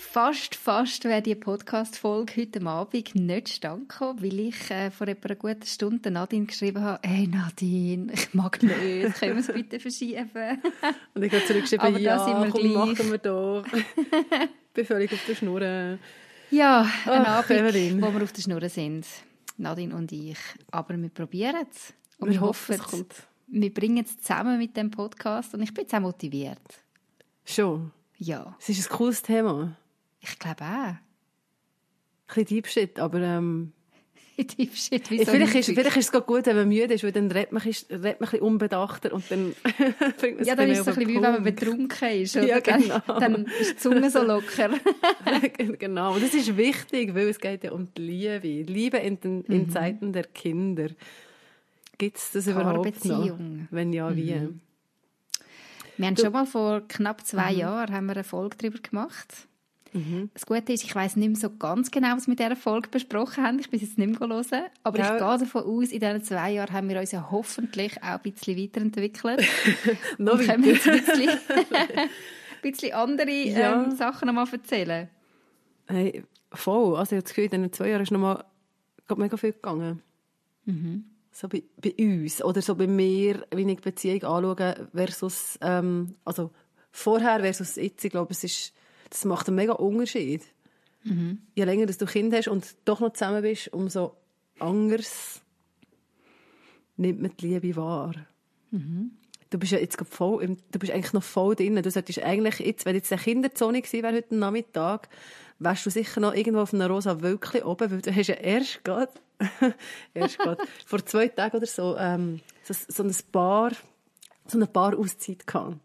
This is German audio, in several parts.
Fast, fast wäre die Podcast-Folge heute Abend nicht stand weil ich äh, vor etwa einer guten Stunde Nadine geschrieben habe, hey Nadine, ich mag nicht, können wir es bitte verschieben? Und ich habe zurückgeschrieben, Aber ja, sind wir komm, gleich. machen wir doch. ich bin völlig auf der Schnur. Ja, ein Abend, Evelyn. wo wir auf der Schnur sind, Nadine und ich. Aber wir probieren es. Und wir, wir hoffen, es kommt. wir bringen es zusammen mit dem Podcast und ich bin jetzt auch motiviert. Schon? Ja. Es ist ein cooles Thema. Ich glaube auch. Ein bisschen Deep aber... Ähm, Shit, vielleicht, ist, vielleicht ist es gut, wenn man müde ist, weil dann redet man, redet man ein bisschen unbedachter und dann bringt man Ja, dann ist es ein bisschen wie wenn man betrunken ist. Oder? Ja, genau. Dann ist die Zunge so locker. genau, und das ist wichtig, weil es geht ja um die Liebe. Liebe in, den, in mhm. Zeiten der Kinder. Gibt es das überhaupt noch? Wenn ja, wie? Mhm. Wir haben du, schon mal vor knapp zwei mhm. Jahren haben wir eine Folge darüber gemacht Mhm. Das Gute ist, ich weiß nicht mehr so ganz genau, was wir mit dieser Folge besprochen haben. Ich bin jetzt nicht mehr hören. Aber ja. ich gehe davon aus, in diesen zwei Jahren haben wir uns ja hoffentlich auch ein bisschen weiterentwickelt. Noch und können jetzt ein bisschen, ein bisschen andere ja. ähm, Sachen nochmal erzählen. Hey, voll. Also ich habe das Gefühl, in diesen zwei Jahren ist nochmal mega viel gegangen. Mhm. So bei, bei, uns oder so bei mir, wie ich die Beziehung anschaue, versus, ähm, also vorher versus jetzt. Ich glaube, es ist das macht einen mega Unterschied. Mhm. Je länger dass du Kind hast und doch noch zusammen bist, umso anders nimmt man die Liebe wahr. Mhm. Du bist ja jetzt voll, im, du bist eigentlich noch voll drin. Du solltest eigentlich jetzt, wenn jetzt eine Kinderzone gewesen wäre heute Nachmittag, wärst du sicher noch irgendwo auf einer rosa Wölkchen oben, weil du hast ja erst gerade, erst gerade, vor zwei Tagen oder so, ähm, so, so ein Paar, so eine Paar-Auszeit gehabt.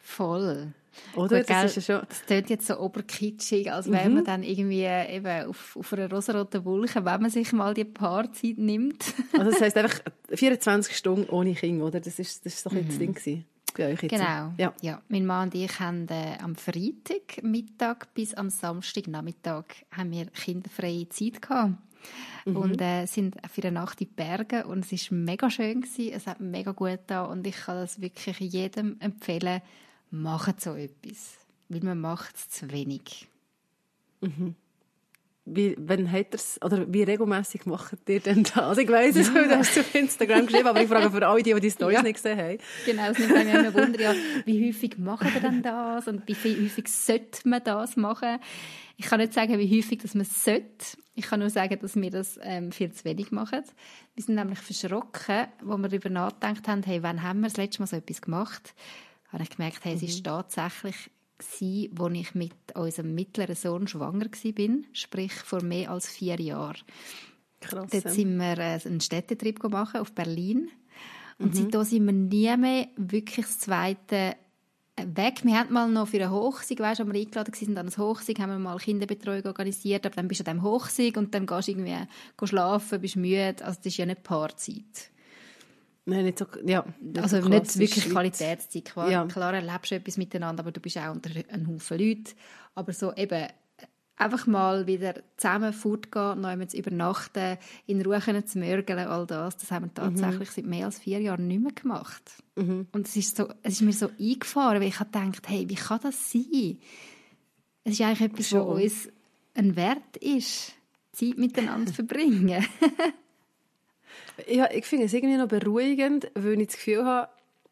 Voll. Oder? Gut, das, ist ja schon... das klingt jetzt so oberkitschig, als wäre mhm. man dann irgendwie eben auf, auf einer rosaroten Wolke, wenn man sich mal die Paarzeit nimmt. also das heisst einfach 24 Stunden ohne Kind, oder? Das ist, das ist so ein mhm. das Ding gewesen. Genau. Ja. ja. Mein Mann und ich haben äh, am Freitag Mittag bis am Samstag Nachmittag haben wir kinderfreie Zeit gehabt. Mhm. Und äh, sind für eine Nacht in die Berge und es ist mega schön gewesen. Es hat mega gut da und ich kann das wirklich jedem empfehlen, machen so etwas. Weil man macht es zu wenig. Mhm. Wie, wenn hat er's, oder wie regelmäßig macht ihr denn das? Also ich weiss es, ja. du hast es auf Instagram geschrieben, aber ich frage für alle, die, die Stories ja. nicht gesehen haben. Genau, es nimmt mich immer Wunder, ja, wie häufig machen wir denn das und wie viel häufig sollte man das machen? Ich kann nicht sagen, wie häufig dass man es sollte. Ich kann nur sagen, dass wir das ähm, viel zu wenig machen. Wir sind nämlich verschrocken, wo wir darüber nachgedacht haben, hey, wann haben wir das letzte Mal so etwas gemacht? Habe ich gemerkt, hey, mhm. es war tatsächlich gewesen, als ich mit unserem mittleren Sohn schwanger war, sprich vor mehr als vier Jahren. Krass. Dort sind wir äh, einen Städtetrip gemacht auf Berlin. Und mhm. seitdem sind wir nie mehr wirklich das zweite weg. Wir hatten mal noch für eine Hochsieg, weißt, als wir eingeladen waren an das Hochsieg, haben wir mal Kinderbetreuung organisiert, aber dann bist du an diesem Hochsieg und dann gehst du irgendwie schlafen, bist müde. Also das ist ja nicht Paarzeit. Nein, nicht so, ja. Also so nicht wirklich Qualitätszeit. Klar, ja. klar erlebst du etwas miteinander, aber du bist auch unter einem Haufen Leute. Aber so eben einfach mal wieder zusammen fortgehen, noch einmal zu übernachten, in Ruhe zu mörgeln, all das, das haben wir mhm. tatsächlich mhm. seit mehr als vier Jahren nicht mehr gemacht. Mhm. Und es ist, so, es ist mir so eingefahren, weil ich habe gedacht, hey, wie kann das sein? Es ist eigentlich etwas, was uns ein Wert ist, Zeit miteinander zu verbringen. Ja, ich finde es irgendwie noch beruhigend, weil ich das Gefühl habe,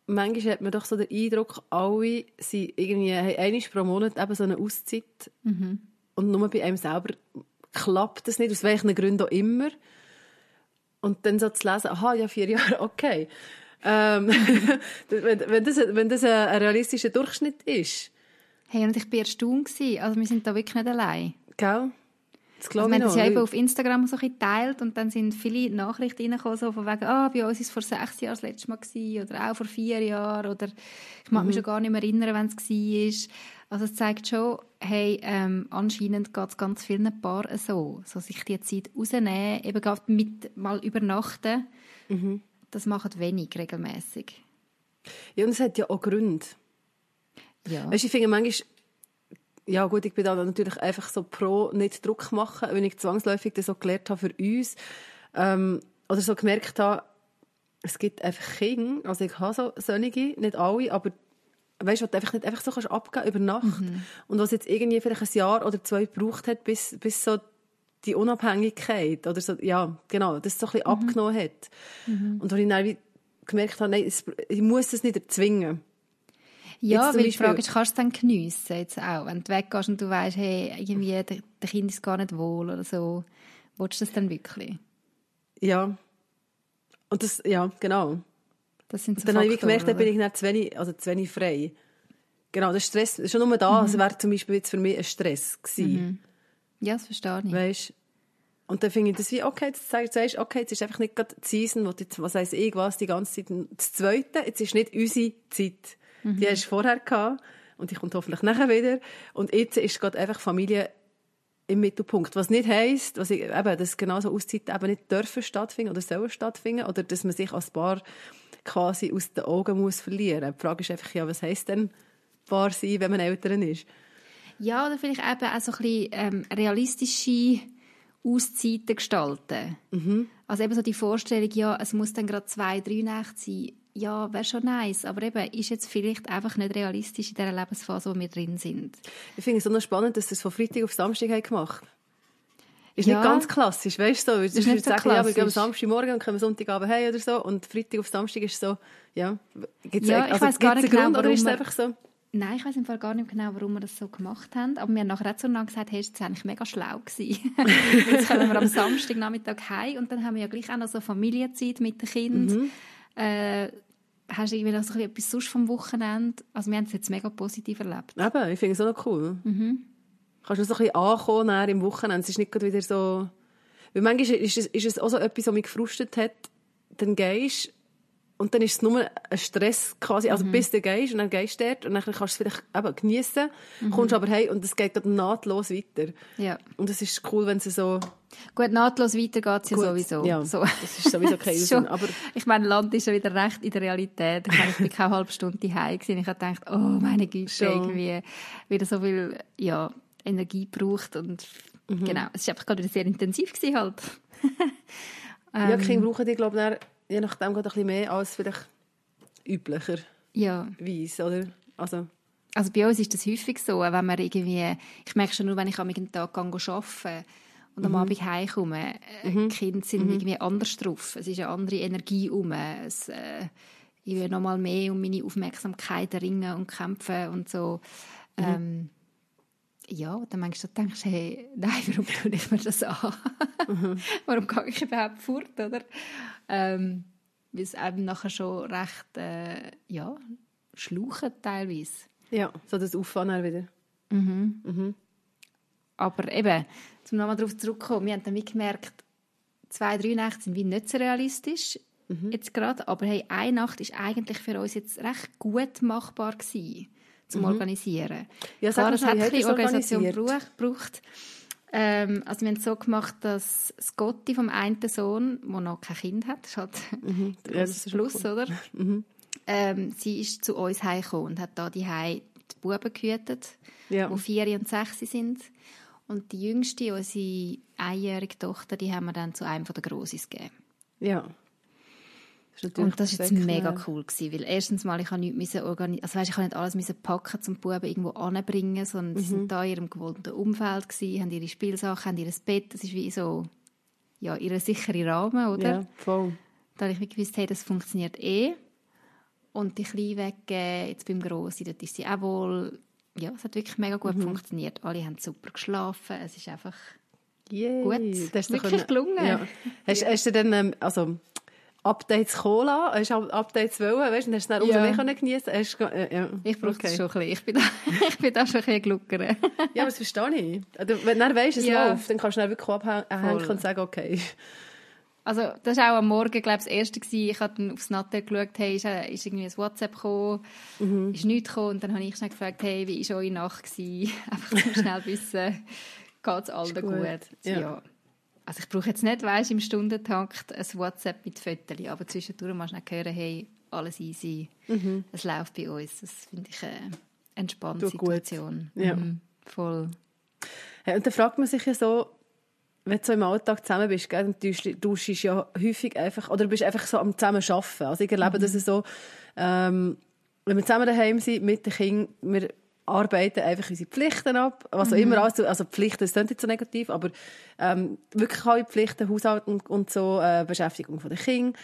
manchmal hat man doch so den Eindruck, alle sind irgendwie, haben einmal pro Monat eben so eine Auszeit. Mhm. Und nur bei einem selber klappt das nicht, aus welchen Gründen auch immer. Und dann so zu lesen, aha, ja, vier Jahre, okay. Ähm, wenn, wenn, das, wenn das ein, realistischer Durchschnitt ist. Hey, und ich war erstaunt. Also wir sind da wirklich nicht allein. Gell? Das also, wir haben das ja eben auf Instagram so geteilt und dann sind viele Nachrichten reingekommen, so von wegen, ah, bei uns war es vor sechs Jahren das letzte Mal gewesen, oder auch vor vier Jahren oder ich mag mhm. mich schon gar nicht mehr erinnern, wenn es war. Also es zeigt schon, hey, ähm, anscheinend geht es ganz vielen Paaren so, so sich die Zeit rausnehmen, eben gerade mit mal übernachten, mhm. das macht wenig regelmäßig. Ja, und es hat ja auch Gründe. Ja. Weißt, ich finde manchmal, ja gut, ich bin da natürlich einfach so pro nicht Druck machen, wenn ich zwangsläufig das so gelernt habe für uns ähm, oder so gemerkt habe, es gibt einfach Kinder, also ich habe so solche, nicht alle, aber weißt du, einfach nicht einfach so kannst abgeben über Nacht mhm. und was jetzt irgendwie vielleicht ein Jahr oder zwei gebraucht hat, bis, bis so die Unabhängigkeit oder so, ja, genau, das so ein bisschen mhm. abgenommen hat. Mhm. Und wo ich dann gemerkt habe, nein, ich muss es nicht erzwingen. Ja, weil die Frage ist, kannst du es dann geniessen jetzt auch? Wenn du weggehst und du weißt, hey, irgendwie, der, der Kind ist gar nicht wohl oder so, willst du das dann wirklich? Ja. Und das, ja, genau. Das sind so dann habe ich gemerkt, dann bin ich nicht zu wenig, also zu wenig frei. Genau, der Stress ist schon nur da. Mhm. Wäre zum Beispiel jetzt für mich ein Stress gewesen. Mhm. Ja, das verstehe ich. Weißt, und dann finde ich das wie, okay, jetzt sagst du, okay, jetzt ist einfach nicht gerade die Season, wo jetzt, was heisst ich was, die ganze Zeit. Das Zweite, jetzt ist nicht unsere Zeit. Mhm. Die hast du vorher gehabt und die kommt hoffentlich nachher wieder. Und jetzt ist gerade einfach Familie im Mittelpunkt. Was nicht heisst, was ich, eben, dass genauso Auszeiten eben nicht dürfen stattfinden oder sollen stattfinden oder dass man sich als Paar quasi aus den Augen muss verlieren. Die Frage ist einfach, ja, was heisst denn Paar sein, wenn man Eltern ist? Ja, oder vielleicht eben auch so ein bisschen ähm, realistische Auszeiten gestalten. Mhm. Also eben so die Vorstellung, ja, es muss dann gerade zwei, drei Nächte sein. Ja, wäre schon nice, aber eben ist jetzt vielleicht einfach nicht realistisch in dieser Lebensphase, wo wir drin sind. Ich finde es so noch spannend, dass das von Freitag auf Samstag gemacht haben. Ist ja. nicht ganz klassisch, weißt du? So, ist nicht so sagen, ja, wir gehen am Samstagmorgen und kommen Sonntagabend heim oder so und Freitag auf Samstag ist so, ja, gibt's ja, ich also, weiß gar nicht genau, Grund, oder ist es einfach so? Nein, ich weiß im Fall gar nicht genau, warum wir das so gemacht haben. Aber wir haben nachher auch so gesagt, hey, das war eigentlich mega schlau gewesen. Jetzt kommen wir am Samstagnachmittag heim und dann haben wir ja gleich auch noch so Familienzeit mit den Kindern. Mhm. Äh, hast du irgendwie noch so etwas sonst vom Wochenende? Also wir haben es jetzt mega positiv erlebt. Eben, ich finde es auch noch cool. Mhm. Kannst du so ein bisschen ankommen im Wochenende. Es ist nicht wieder so... Weil manchmal ist es, ist es auch so etwas, was mich gefrustet hat. Dann gehst und dann ist es nur ein Stress quasi, also mhm. bis du gehst und dann gehst du dort und dann kannst du es vielleicht eben geniessen, mhm. kommst aber heim und es geht dann nahtlos weiter. Ja. Und es ist cool, wenn es so... Gut, nahtlos weiter geht es ja sowieso. Ja, so. das ist sowieso kein schon, aber Ich meine, Land ist ja wieder recht in der Realität. Ich, bin keine halbe Stunde heim gewesen. Ich habe gedacht, oh meine Güte, schon. irgendwie wieder so viel ja, Energie braucht und mhm. genau, es war einfach gerade wieder sehr intensiv gewesen halt. ähm, ja, Kinder brauchen die, glaube ich, je nachdem gerade ein bisschen mehr als vielleicht üblicher ja. Weiss, oder? Also, also bei uns ist das häufig so, wenn man irgendwie, ich merke schon nur, wenn ich am Tag arbeite und am mhm. Abend heimkomme, äh, mhm. die Kinder sind mhm. irgendwie anders drauf. Es ist eine andere Energie um. Es, äh, ich will noch mal mehr um meine Aufmerksamkeit ringen und kämpfen und so. Mhm. Ähm, ja, dann manchmal denkst du, hey, nein, warum tue ich mir das an? Mhm. warum gehe ich überhaupt fort, oder? Ähm, weil es eben nachher schon recht, äh, ja, schluchen teilweise. Ja, so das Auffahren wieder. Mhm. Mhm. Aber eben, um nochmal darauf zurückzukommen, wir haben dann gemerkt, zwei, drei Nächte sind wie nicht so realistisch mhm. jetzt gerade, aber hey, eine Nacht ist eigentlich für uns jetzt recht gut machbar gewesen zum mhm. Organisieren. Ja, Klar, es hat ein Organisation gebraucht. Ähm, also wir haben es so gemacht, dass Scotty vom einen Sohn, der noch kein Kind hat, das ist halt mhm. der ja, Schluss, cool. oder? Mhm. Ähm, sie ist zu uns heimgekommen und hat da die die Buben gehütet, ja. die vier und sechs sind. Und die jüngste, unsere einjährige Tochter, die haben wir dann zu einem der Grossis gegeben. Ja. Das und das war jetzt mega cool gewesen, weil erstens mal ich habe nichts organisieren, also weißt, ich habe nicht alles müssen packen zum Buben irgendwo anbringen, sondern mhm. sie sind da in ihrem gewohnten Umfeld gewesen, haben ihre Spielsachen, haben ihr Bett, das ist wie so ja ihre sichere Rahmen, oder? Ja, voll. Da habe ich gewusst, hey, das funktioniert eh. Und die Kleine weggeben, jetzt beim Grossen, dort ist sie auch wohl, ja, es hat wirklich mega gut mhm. funktioniert. Alle haben super geschlafen, es ist einfach Yay. gut, das ist wirklich gelungen. Ja. Hast, hast du dann, ähm, also Updates Cola, hast du Updates wollen, weißt du, dann hast du dann umso mehr geniessen äh, ja. Ich brauche okay. das schon ein bisschen. Ich bin da, ich bin da schon ein bisschen gluckern. ja, aber das verstehe ich. Also, wenn du weißt, es ja. läuft, dann kannst du dann wirklich abhängen und sagen, okay. Also, das war auch am Morgen, glaube ich, das Erste. Gewesen. Ich habe dann aufs Natter geschaut, hey, ist, äh, ist irgendwie ein WhatsApp gekommen, mhm. ist nichts gekommen. Und dann habe ich schnell gefragt, hey, wie war eure Nacht? Gewesen? Einfach zum schnell wissen, geht es allen gut? gut? Ja. ja. Also ich brauche jetzt nicht, weißt, im Stundentakt ein WhatsApp mit Fotos, aber zwischendurch mal schnell hören, hey, alles easy, mhm. es läuft bei uns. Das finde ich eine entspannte Situation. Ja. Mhm. Voll. Ja, und dann fragt man sich ja so, wenn du so im Alltag zusammen bist, gell, dann tauschst du ja häufig einfach, oder du bist einfach so am zusammen arbeiten. Also ich erlebe mhm. das so, ähm, wenn wir zusammen daheim sind mit den Kindern, wir arbeiten einfach unsere Pflichten ab, was auch mhm. immer, also, also Pflichten, das klingt nicht so negativ, aber ähm, wirklich alle Pflichten, Haushalt und, und so, äh, Beschäftigung von den Kindern.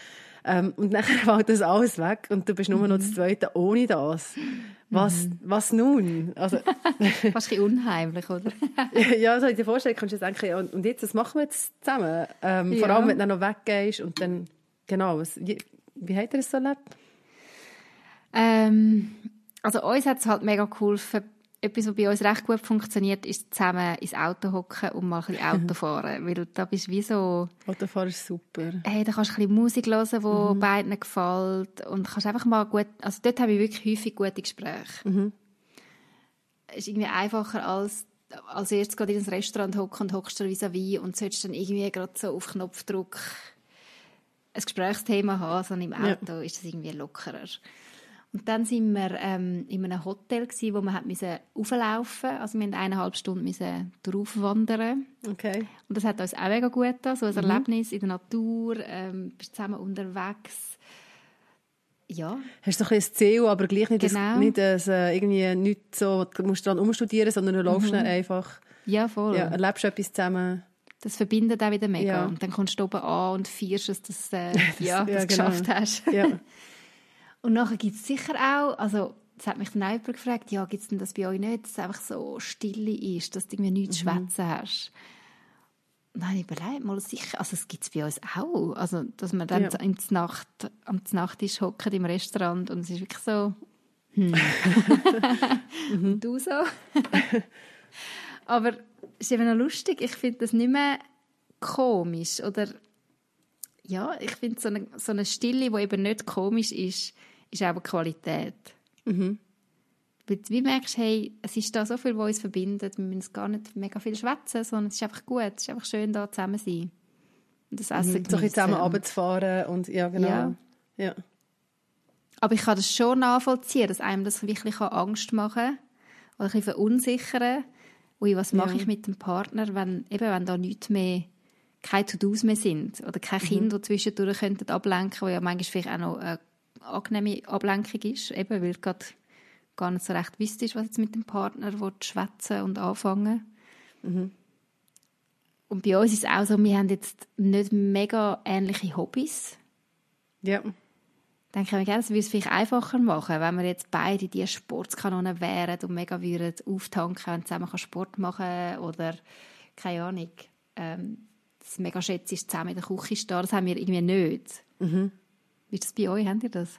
Ähm, und dann fällt das alles weg und du bist nur noch das Zweite ohne das. Was, mhm. was nun? Also, Fast ein unheimlich, oder? ja, so in der Vorstellung kannst du denken, und, und jetzt, was machen wir jetzt zusammen? Ähm, ja. Vor allem, wenn du dann noch weggehst und dann, genau, was, wie, wie hat er es so erlebt? Ähm, also uns hat es halt mega geholfen, etwas, was bei uns recht gut funktioniert, ist zusammen ins Auto hocken und mal ein bisschen Auto fahren. Weil da bist wie so... Autofahren ist super. Hey, da kannst du ein bisschen Musik hören, die mhm. beiden gefällt. Und kannst einfach mal gut... Also dort habe ich wirklich häufig gute Gespräche. Mhm. Es ist irgendwie einfacher als als erstes gerade in ein Restaurant hocken und hockst du vis-à-vis und sollst dann irgendwie gerade so auf Knopfdruck ein Gesprächsthema haben, sondern im Auto ja. ist das irgendwie lockerer. Und dann sind wir ähm, in einem Hotel gewesen, wo wir hat müssen auflaufen, also wir mussten eineinhalb Stunden müssen drauf wandern. Okay. Und das hat uns auch mega gut getan, so ein mhm. Erlebnis in der Natur, ähm, bist zusammen unterwegs. Ja. Hast du ein ein Ziel, aber gleich nicht, genau. das, nicht das, äh, irgendwie nicht so, du musst dran umstudieren, sondern du läufst mhm. einfach. Ja, voll. Ja, erlebst etwas zusammen. Das verbindet auch wieder mega. Ja. Und dann kommst du oben an und feierst, dass, das, äh, ja, ja, das genau. geschafft hast. Ja. Und nachher gibt es sicher auch, also das hat mich dann auch jemand gefragt, ja, gibt es denn das bei euch nicht, dass es einfach so stille ist, dass du irgendwie nichts mhm. schwätzen hast? Und ich überlegt, mal sicher, also es gibt es bei uns auch, also dass man dann ja. ins Nacht, am Nachttisch hockt im Restaurant und es ist wirklich so, hm. mhm. du so? Aber es ist eben noch lustig, ich finde das nicht mehr komisch oder ja, ich finde so eine, so eine Stille, die eben nicht komisch ist, ist auch Qualität. Mhm. Wie merkst du, hey, es ist da so viel, was uns verbindet, wir müssen gar nicht mega viel schwätzen, sondern es ist einfach gut, es ist einfach schön, da zusammen zu sein. Und das Essen mhm, so zusammen runterzufahren und ja, genau. Ja. ja. Aber ich kann das schon nachvollziehen, dass einem das wirklich Angst machen kann oder ein bisschen verunsichern. Ui, was mache ja. ich mit dem Partner, wenn, eben, wenn da nichts mehr, keine To-Dos mehr sind oder kein mhm. Kind, die zwischendurch könnten ablenken, wo ja manchmal vielleicht auch noch eine angenehme Ablenkung ist, eben weil du gerade gar nicht so recht wüsstest, was jetzt mit dem Partner schwätzen und anfangen mhm. Und bei uns ist es auch so, wir haben jetzt nicht mega ähnliche Hobbys. Ja. Dann können wir gerne, es vielleicht einfacher machen, wenn wir jetzt beide die Sportskanonen wären und mega würden auftanken und zusammen Sport machen oder keine Ahnung. Ähm, das mega schätze ist zusammen in der Küche stehen, das haben wir irgendwie nicht. Mhm. Wie ist das bei euch? Habt ihr das?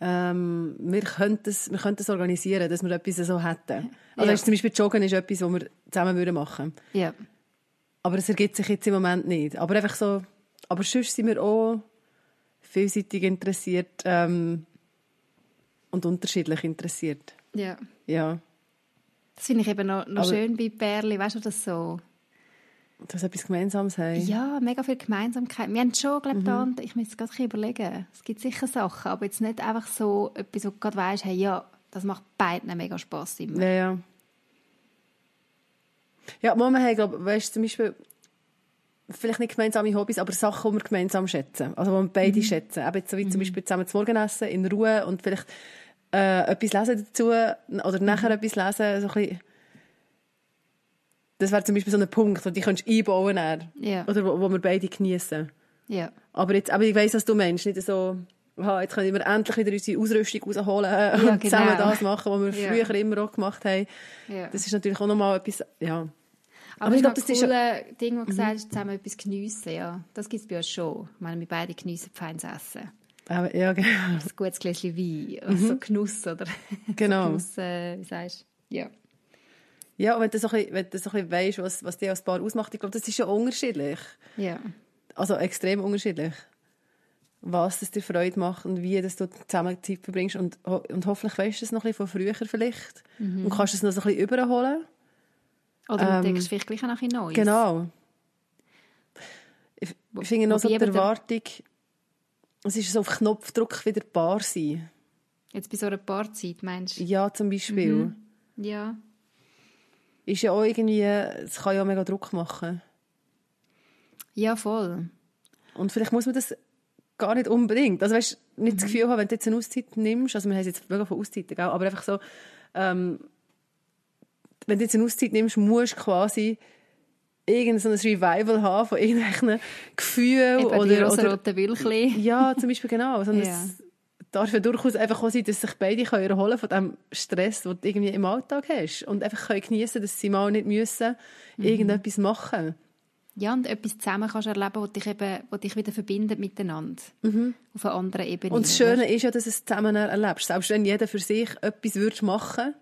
Ähm, wir könnten es wir könnten es organisieren, dass wir etwas so hätten. Also ja. zum Beispiel Joggen ist etwas, was wir zusammen machen würden. Ja. Aber es ergibt sich jetzt im Moment nicht. Aber einfach so, aber sonst sind wir auch vielseitig interessiert ähm, und unterschiedlich interessiert. Ja. Ja. Das finde ich eben noch, noch schön bei Perli, weißt du, das so dass etwas Gemeinsames haben. Ja, mega viel Gemeinsamkeit. Wir haben schon, glaube ich, mhm. ich muss gerade überlegen, es gibt sicher Sachen, aber jetzt nicht einfach so etwas, wo du gerade weißt, hey, ja, das macht beiden mega Spass immer. Ja, ja. Ja, Mama hat, glaube weißt zum Beispiel, vielleicht nicht gemeinsame Hobbys, aber Sachen, die wir gemeinsam schätzen. Also, die wir beide mhm. schätzen. Eben so wie mhm. zum Beispiel zusammen zu Morgen essen, in Ruhe und vielleicht äh, etwas lesen dazu oder nachher mhm. etwas lesen, so ein bisschen das wäre zum Beispiel so ein Punkt, den du einbauen kannst. Ja. Oder wo, wo wir beide genießen. Ja. Aber, jetzt, aber ich weiss, was du meinst. Nicht so, aha, jetzt können wir endlich wieder unsere Ausrüstung rausholen ja, und genau. zusammen das machen, was wir ja. früher immer auch gemacht haben. Ja. Das ist natürlich auch nochmal etwas, ja. Aber, aber ich glaube, das ist ein Ding, das du gesagt hast, zusammen etwas geniessen, ja. Das gibt es bei uns schon. Ich meine, wir beide geniessen feines Essen. Aber, ja, genau. Ein gutes Gläschen Wein, mhm. so Genuss, oder? Genau. so Genuss, äh, wie sagst du? Ja. Ja, und wenn du so ein bisschen, wenn du so ein bisschen weißt, was, was dich als Paar ausmacht, ich glaube, das ist ja unterschiedlich. Ja. Also extrem unterschiedlich. Was das dir Freude macht und wie dass du zusammen Zeit verbringst. Und, und hoffentlich weißt du es noch ein bisschen von früher vielleicht. Und kannst es noch so ein bisschen überholen. Oder entdeckst du vielleicht gleich noch ein Neues. Ähm, Genau. Ich, ich finde noch so die Erwartung, es ist so auf Knopfdruck wieder Paar sein. Jetzt bei so einer Paarzeit, meinst du? Ja, zum Beispiel. Mhm. Ja. Ist ja auch irgendwie, es kann ja auch mega Druck machen. Ja, voll. Und vielleicht muss man das gar nicht unbedingt. Also weißt, nicht das Gefühl haben, wenn du jetzt eine Auszeit nimmst, also wir haben es jetzt mega von Auszeiten, gell? aber einfach so, ähm, wenn du jetzt eine Auszeit nimmst, musst du quasi irgendein Revival haben von irgendwelchen Gefühlen Eben die oder, oder rosaroten Wülchli. ja, zum Beispiel genau. Sondern Ja. es darf ja durchaus einfach auch sein, dass sich beide können erholen von dem Stress, den du irgendwie im Alltag hast. Und einfach können geniessen, dass sie mal nicht müssen Mhm. irgendetwas machen Ja, und etwas zusammen kannst erleben, was dich, eben, was dich wieder verbindet miteinander. Auf einer anderen Ebene. Mhm. Und das Schöne ist ja, dass du es zusammen erlebst. Selbst wenn jeder für sich etwas würdest machen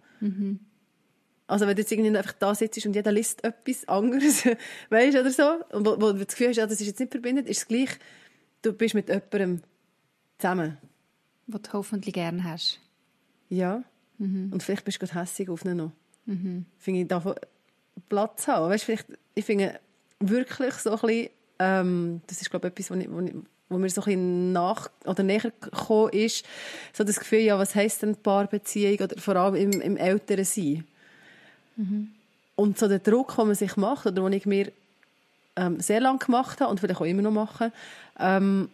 Also wenn du jetzt irgendwie einfach da sitzt und jeder liest etwas anderes, weißt oder so, und wo, wo du das Gefühl hast, ja, das ist jetzt nicht verbindet, ist es gleich, du bist mit jemandem zusammen. Was du hoffentlich gerne hast. Ja. Und vielleicht bist du gerade hässig auf ihn noch. Finde ich, davon Platz haben. Weißt, vielleicht, ich finde wirklich so ein bisschen, ähm, das ist glaube ich etwas, wo, ich, wo, ich, wo mir so ein bisschen nach oder näher gekommen ist, so das Gefühl, ja, was heisst denn Paarbeziehung oder vor allem im, im älteren Sein. Und so der Druck, den man sich macht oder den ich mir ähm, sehr lange gemacht habe und vielleicht auch immer noch mache, ähm,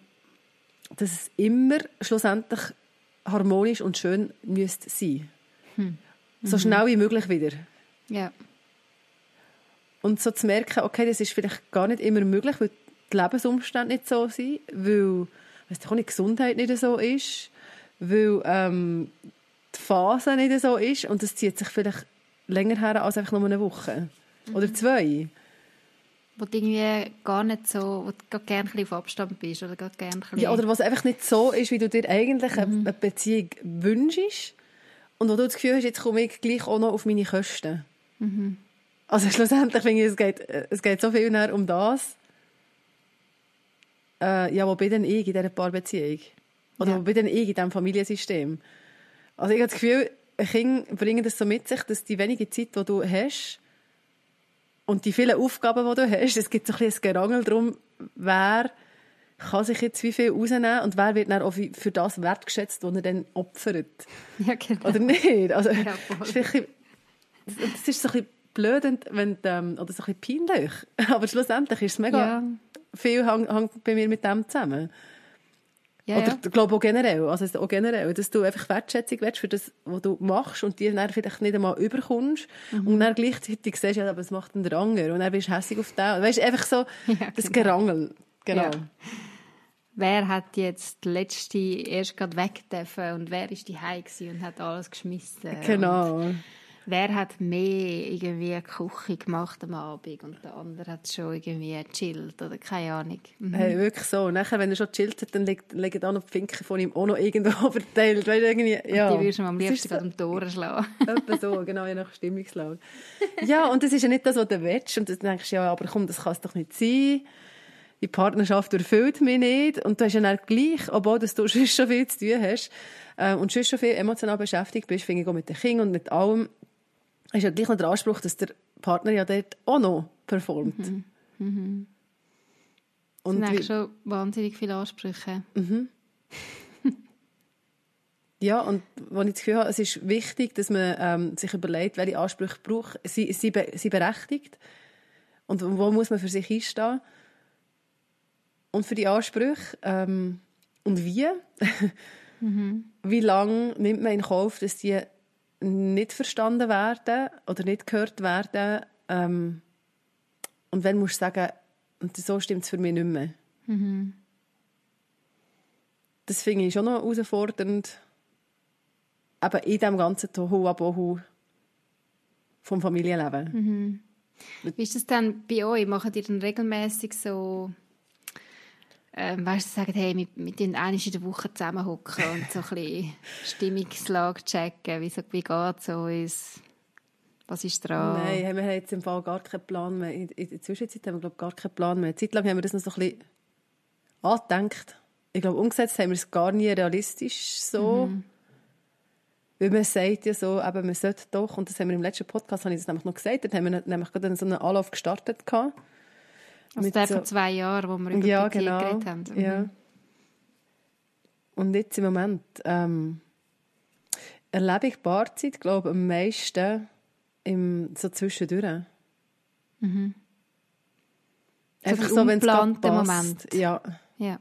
dass es immer schlussendlich harmonisch und schön müsste sein. So schnell wie möglich wieder. Ja. Und so zu merken, okay, das ist vielleicht gar nicht immer möglich, weil die Lebensumstände nicht so sind, weil auch nicht, die Gesundheit nicht so ist, weil ähm, die Phase nicht so ist und das zieht sich vielleicht länger her als einfach nur eine Woche. Oder zwei. Wo du irgendwie gar nicht so, wo du gerne ein bisschen auf Abstand bist oder gerade gerne ein. Ja, oder was einfach nicht so ist, wie du dir eigentlich eine- eine Beziehung wünschst und wo du das Gefühl hast, jetzt komme ich gleich auch noch auf meine Kosten. Also schlussendlich finde ich, es geht, es geht so viel näher um das. Äh, ja, wo bin denn ich in dieser Paarbeziehung? Oder Ja. wo bin denn ich in diesem Familiensystem? Also ich habe das Gefühl, Kinder bringen das so mit sich, dass die wenige Zeit, die du hast und die vielen Aufgaben, die du hast, es gibt so ein bisschen ein Gerangel darum, wer kann sich jetzt wie viel rausnehmen und wer wird dann auch für das wertgeschätzt, was er dann opfert. Ja, genau. Oder nicht? Also, Ja, das, ist vielleicht ein bisschen- das ist so ein bisschen blöd und- wenn, ähm, oder so ein bisschen peinlich. Aber schlussendlich ist es mega Ja. viel hängt bei mir mit dem zusammen. Ja, Oder ja. glaube auch generell, also auch generell, dass du einfach Wertschätzung willst für das, was du machst und die dann vielleicht nicht einmal überkommst Mhm. und dann gleichzeitig siehst, ja, aber es macht der andere und dann bist du hässlich auf den. Weißt du, einfach so Ja, das genau. Gerangel. Genau. Ja. Wer hat jetzt die letzte erst gerade weg dürfen und wer ist die und hat alles geschmissen? Und Genau. Wer hat mehr irgendwie eine Küche gemacht am Abend und der andere hat schon irgendwie gechillt oder keine Ahnung. Mhm. Hey, wirklich so. Nachher, wenn er schon chillt hat, dann liegen auch noch die Finken von ihm auch noch irgendwo verteilt. Weißt irgendwie, ja. Die würdest du am liebsten um die Tore schlagen. Etwa so, genau, je nach Stimmungslage. Ja, und das ist ja nicht das, was du willst. Und du denkst, ja, aber komm, das kann es doch nicht sein. Die Partnerschaft erfüllt mich nicht. Und du hast ja dann gleich, obwohl dass du schon viel zu tun hast äh, und schon viel emotional beschäftigt bist, finde ich auch mit den Kindern und mit allem, ist ja gleich noch der Anspruch, dass der Partner ja dort auch noch performt. Das Und sind wie- eigentlich schon wahnsinnig viele Ansprüche. Ja, und wo ich das Gefühl habe, es ist wichtig, dass man ähm, sich überlegt, welche Ansprüche braucht, sie, sie, be- sie berechtigt und wo muss man für sich einstehen. Und für die Ansprüche ähm, und wie. Wie lange nimmt man in Kauf, dass die nicht verstanden werden oder nicht gehört werden? Ähm, und wenn musst du sagen, und so stimmt es für mich nicht mehr. Das finde ich schon noch herausfordernd eben in diesem ganzen Tohu-Abohu vom Familienleben. Wie ist das dann bei euch? Machen ihr dann regelmäßig so, ähm, weißt du, sagen, hey, wir, wir tun einmal in der Woche zusammenhocken und so ein bisschen Stimmungslage checken, wie, so, wie geht es uns? Was ist dran? Nein, wir haben jetzt im Fall gar keinen Plan mehr. In, in der Zwischenzeit haben wir glaube gar keinen Plan mehr. Eine Zeit lang haben wir das noch so ein bisschen angedenkt. Ich glaube, umgesetzt haben wir es gar nie realistisch so. Mhm. Weil man sagt ja so, eben, man sollte doch, und das haben wir im letzten Podcast, habe ich das nämlich noch gesagt, da haben wir nämlich gerade so einen Anlauf gestartet. Gehabt, also der so, vor zwei Jahren, wo wir über ja, genau, geredet haben. Mhm. Ja. Und jetzt im Moment ähm, erlebe ich Paarzeit, glaube ich, am meisten im, so zwischendurch. Mhm. Einfach so, so wenn es Moment. Ja. ja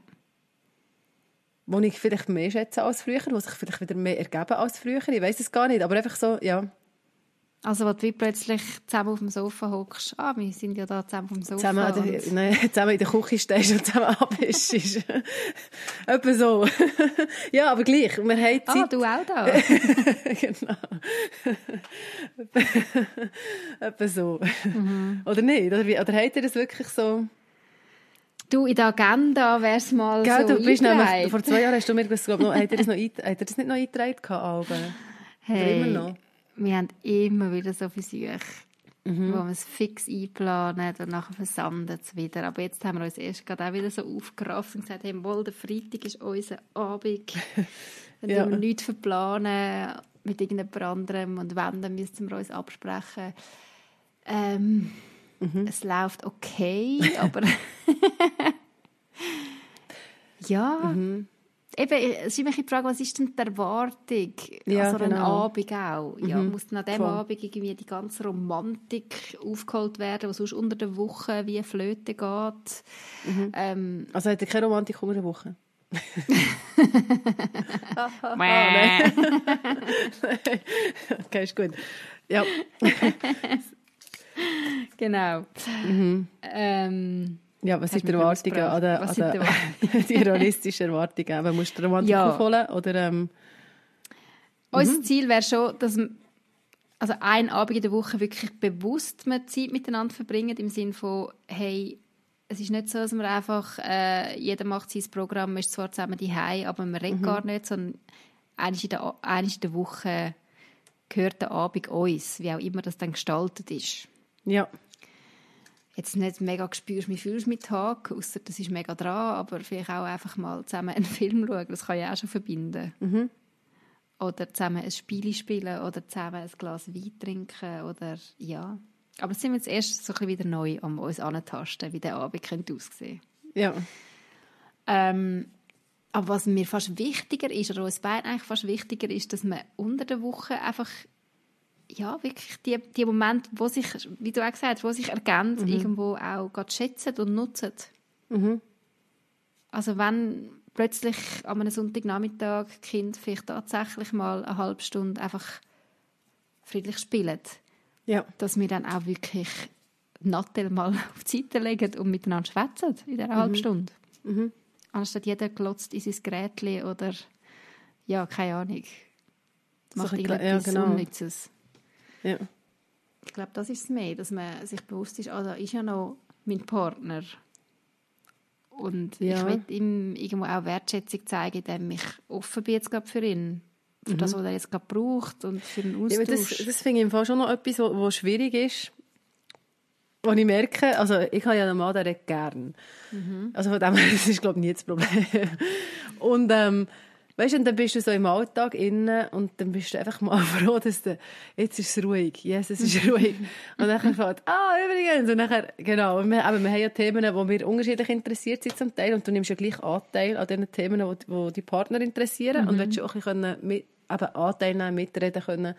wo ich vielleicht mehr schätze als früher, wo sich vielleicht wieder mehr ergeben als früher. Ich weiß es gar nicht, aber einfach so, ja. Also, wo du plötzlich zusammen auf dem Sofa hockst, ah, wir sind ja da zusammen auf dem Sofa. Zusammen, der, nein, zusammen in der Küche stehst und zusammen abwischst. Etwa so. ja, aber gleich, wir haben ah, Zeit. Ah, du auch da? genau. Etwa so. Mhm. Oder nicht? Oder, wie, oder habt ihr das wirklich so... Du, in der Agenda wäre es mal Gell, so du bist nämlich, Vor zwei Jahren hast du mir gesagt, noch, hat er das, noch, hat er das nicht noch eingetragen? Hey, immer noch? Wir haben immer wieder so Versuche, mhm. wo wir es fix einplanen und nachher versandet es wieder. Aber jetzt haben wir uns erst gerade auch wieder so aufgerafft und gesagt, hey, wohl, der Freitag ist unser Abend. Dann ja. wir nichts verplanen mit irgendjemand anderem und wenn, dann müssen wir uns absprechen. Ähm, Mhm. Es läuft okay, aber ja. Mhm. Eben, es ist immer die Frage, was ist denn die Erwartung ja, also genau. an Abend auch? Ja, mhm. Muss dann an diesem Abend irgendwie die ganze Romantik aufgeholt werden, was sonst unter der Woche wie Flöte geht? Mhm. Ähm, also hat er keine Romantik unter der Woche? oh, nein. okay, ist gut. Ja. genau. Mhm. Ähm, ja, was ist die Erwartung an der, an der, die realistische Erwartung? Man muss die Romantik ja. aufholen oder? Ähm, Unser mhm. Ziel wäre schon, dass also ein Abend in der Woche wirklich bewusst Zeit miteinander verbringen im Sinne von hey es ist nicht so, dass man einfach äh, jeder macht sein Programm, man ist zwar zusammen die aber man redet mhm. gar nicht, sondern einmal in der, einmal in der Woche gehört der Abend uns, wie auch immer das dann gestaltet ist. Ja. Jetzt nicht mega spürst, wie fühlst du mit Tag, außer das ist mega dran, aber vielleicht auch einfach mal zusammen einen Film schauen, das kann ja auch schon verbinden. Mhm. Oder zusammen ein Spiel spielen oder zusammen ein Glas Wein trinken oder ja. Aber sind wir jetzt erst so ein bisschen wieder neu um uns anzutasten, wie der Abend könnte aussehen. Ja. Ähm, aber was mir fast wichtiger ist, oder uns beiden eigentlich fast wichtiger ist, dass man unter der Woche einfach ja, wirklich die, die Momente, wo sich, wie du auch gesagt hast, wo sich ergänzt, mhm. irgendwo auch gerade schätzen und nutzen. Mhm. Also wenn plötzlich an einem Sonntagnachmittag Kind vielleicht tatsächlich mal eine halbe Stunde einfach friedlich spielen, ja. dass wir dann auch wirklich Nattel mal auf die Seite legen und miteinander schwätzen in dieser mhm. halben Stunde. Mhm. Anstatt jeder glotzt in sein Gerät oder ja, keine Ahnung. Macht so irgendetwas ja, genau. Unnützes. Ja. Ich glaube, das ist es mehr, dass man sich bewusst ist, ah, da ist ja noch mein Partner. Und ja. ich will ihm irgendwo auch Wertschätzung zeigen, indem ich offen bin jetzt für ihn. Für mhm. das, was er jetzt gerade braucht und für den Austausch. Ja, das, das finde ich im Fall schon noch etwas, was schwierig ist. Und ich merke, also ich habe ja einen Mann, der gern. Mhm. Also von dem her, das ist glaube ich nie das Problem. Und ähm, Weißt du, und dann bist du so im Alltag innen und dann bist du einfach mal froh, dass du, jetzt ist es ruhig, yes, es ist ruhig. und dann fällt, ah, übrigens, und nachher, genau, wir, aber wir haben ja Themen, wo wir unterschiedlich interessiert sind zum Teil und du nimmst ja gleich Anteil an den Themen, wo, wo die Partner interessieren mhm. und willst auch ein bisschen mit, eben Anteil nehmen, mitreden können.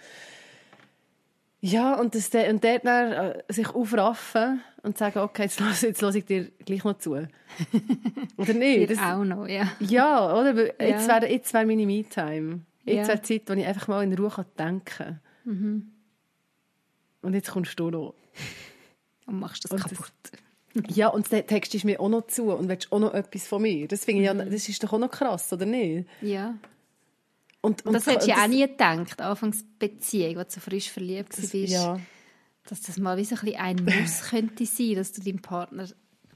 Ja, und, das, und dort dann, äh, sich aufraffen und sagen, okay, jetzt lasse jetzt lass ich dir gleich noch zu. oder nicht? Das, auch noch, ja. Ja, oder? Ja. Jetzt wäre jetzt wär meine Me-Time. Jetzt ja. wäre Zeit, wo ich einfach mal in Ruhe denken kann. Mhm. Und jetzt kommst du noch. Und machst das und kaputt. Das, ja, und dann textest du mir auch noch zu und willst auch noch etwas von mir. Das finde ich mhm. ja, das ist doch auch noch krass, oder nicht? Ja. Und, und das hättest du ja auch nie gedacht, anfangs Beziehung, als du frisch verliebt warst, ja. dass das mal wie so ein, bisschen ein Muss könnte sein, dass du deinem Partner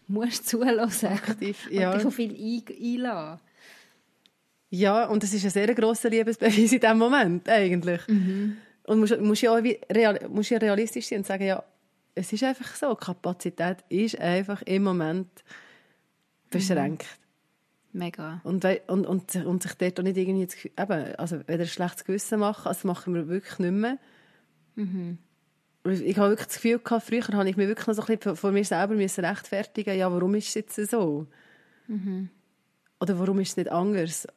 musst zulassen Aktiv, ja. und dich auf ihn einlassen. Ja, und das ist ein sehr grosser Liebesbeweis in diesem Moment, eigentlich. Mhm. Und musst, musst ja auch wie real, musst ja realistisch sein und sagen, ja, es ist einfach so, Kapazität ist einfach im Moment beschränkt. Mega. Und, und, und, und sich dort auch nicht irgendwie, Gefühl- eben, also wenn ein schlechtes Gewissen machen, also machen wir wirklich nicht mehr. Weil Ich habe wirklich das Gefühl gehabt, früher habe ich mich wirklich noch so ein bisschen von mir selber müssen rechtfertigen, ja, warum ist es jetzt so? Oder warum ist es nicht anders?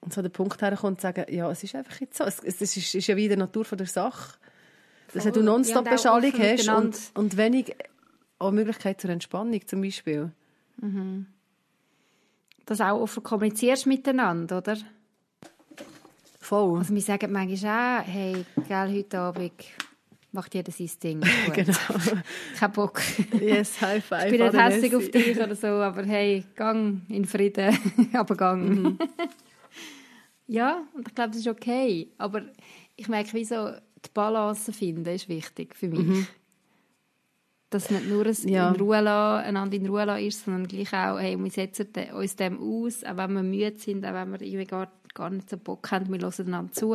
Und so der Punkt herkommt, zu sagen, ja, es ist einfach jetzt so. Es, es ist, ist ja wieder Natur von der Sache. Dass Voll. du nonstop Ja, Beschallung hast und, und wenig auch Möglichkeit zur Entspannung zum Beispiel. Dass auch offen kommunizierst miteinander, oder? Voll. Also wir sagen manchmal auch, hey, gell, heute Abend macht jeder sein Ding. Genau. Kein Bock. Yes, high five. Ich bin nicht hässlich auf dich oder so, aber hey, gang in Frieden, aber gang. Mhm. ja, und ich glaube, das ist okay. Aber ich merke, wie so die Balance finden ist wichtig für mich. Dass nicht nur ein Mhm. Ja. in Ruhe lassen, einander in Ruhe lassen ist, sondern gleich auch, hey, wir setzen uns dem aus, auch wenn wir müde sind, auch wenn wir irgendwie gar, gar nicht so Bock haben, wir hören einander zu.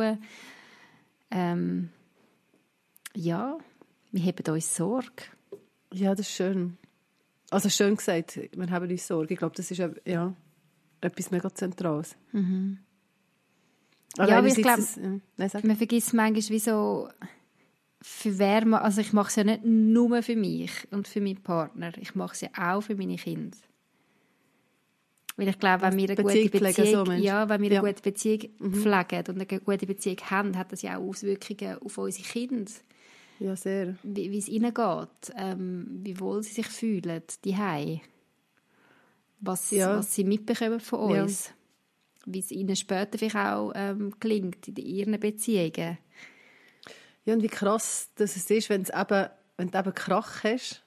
Ähm, ja, wir haben uns Sorge. Ja, das ist schön. Also schön gesagt, wir haben uns Sorge. Ich glaube, das ist ja, etwas mega Zentrales. Mhm. Aber Ja, aber ich einerseits glaub- das- ja. Man vergisst manchmal, wie so für wer man, also ich mache es ja nicht nur für mich und für meinen Partner, ich mache es ja auch für meine Kinder. Weil ich glaube, wenn wir eine Beziehung gute pflegen, Beziehung, so meinst du? ja, wenn wir Ja. Mhm. eine gute Beziehung pflegen und eine gute Beziehung haben, hat das ja auch Auswirkungen auf unsere Kinder, Ja, sehr. wie, wie es ihnen geht, ähm, wie wohl sie sich fühlen, die was, Ja. was sie mitbekommen von Ja. uns, wie es ihnen später vielleicht auch ähm, gelingt in ihren Beziehungen. Ja, und wie krass dass es ist, wenn, es eben, wenn du eben Krach hast.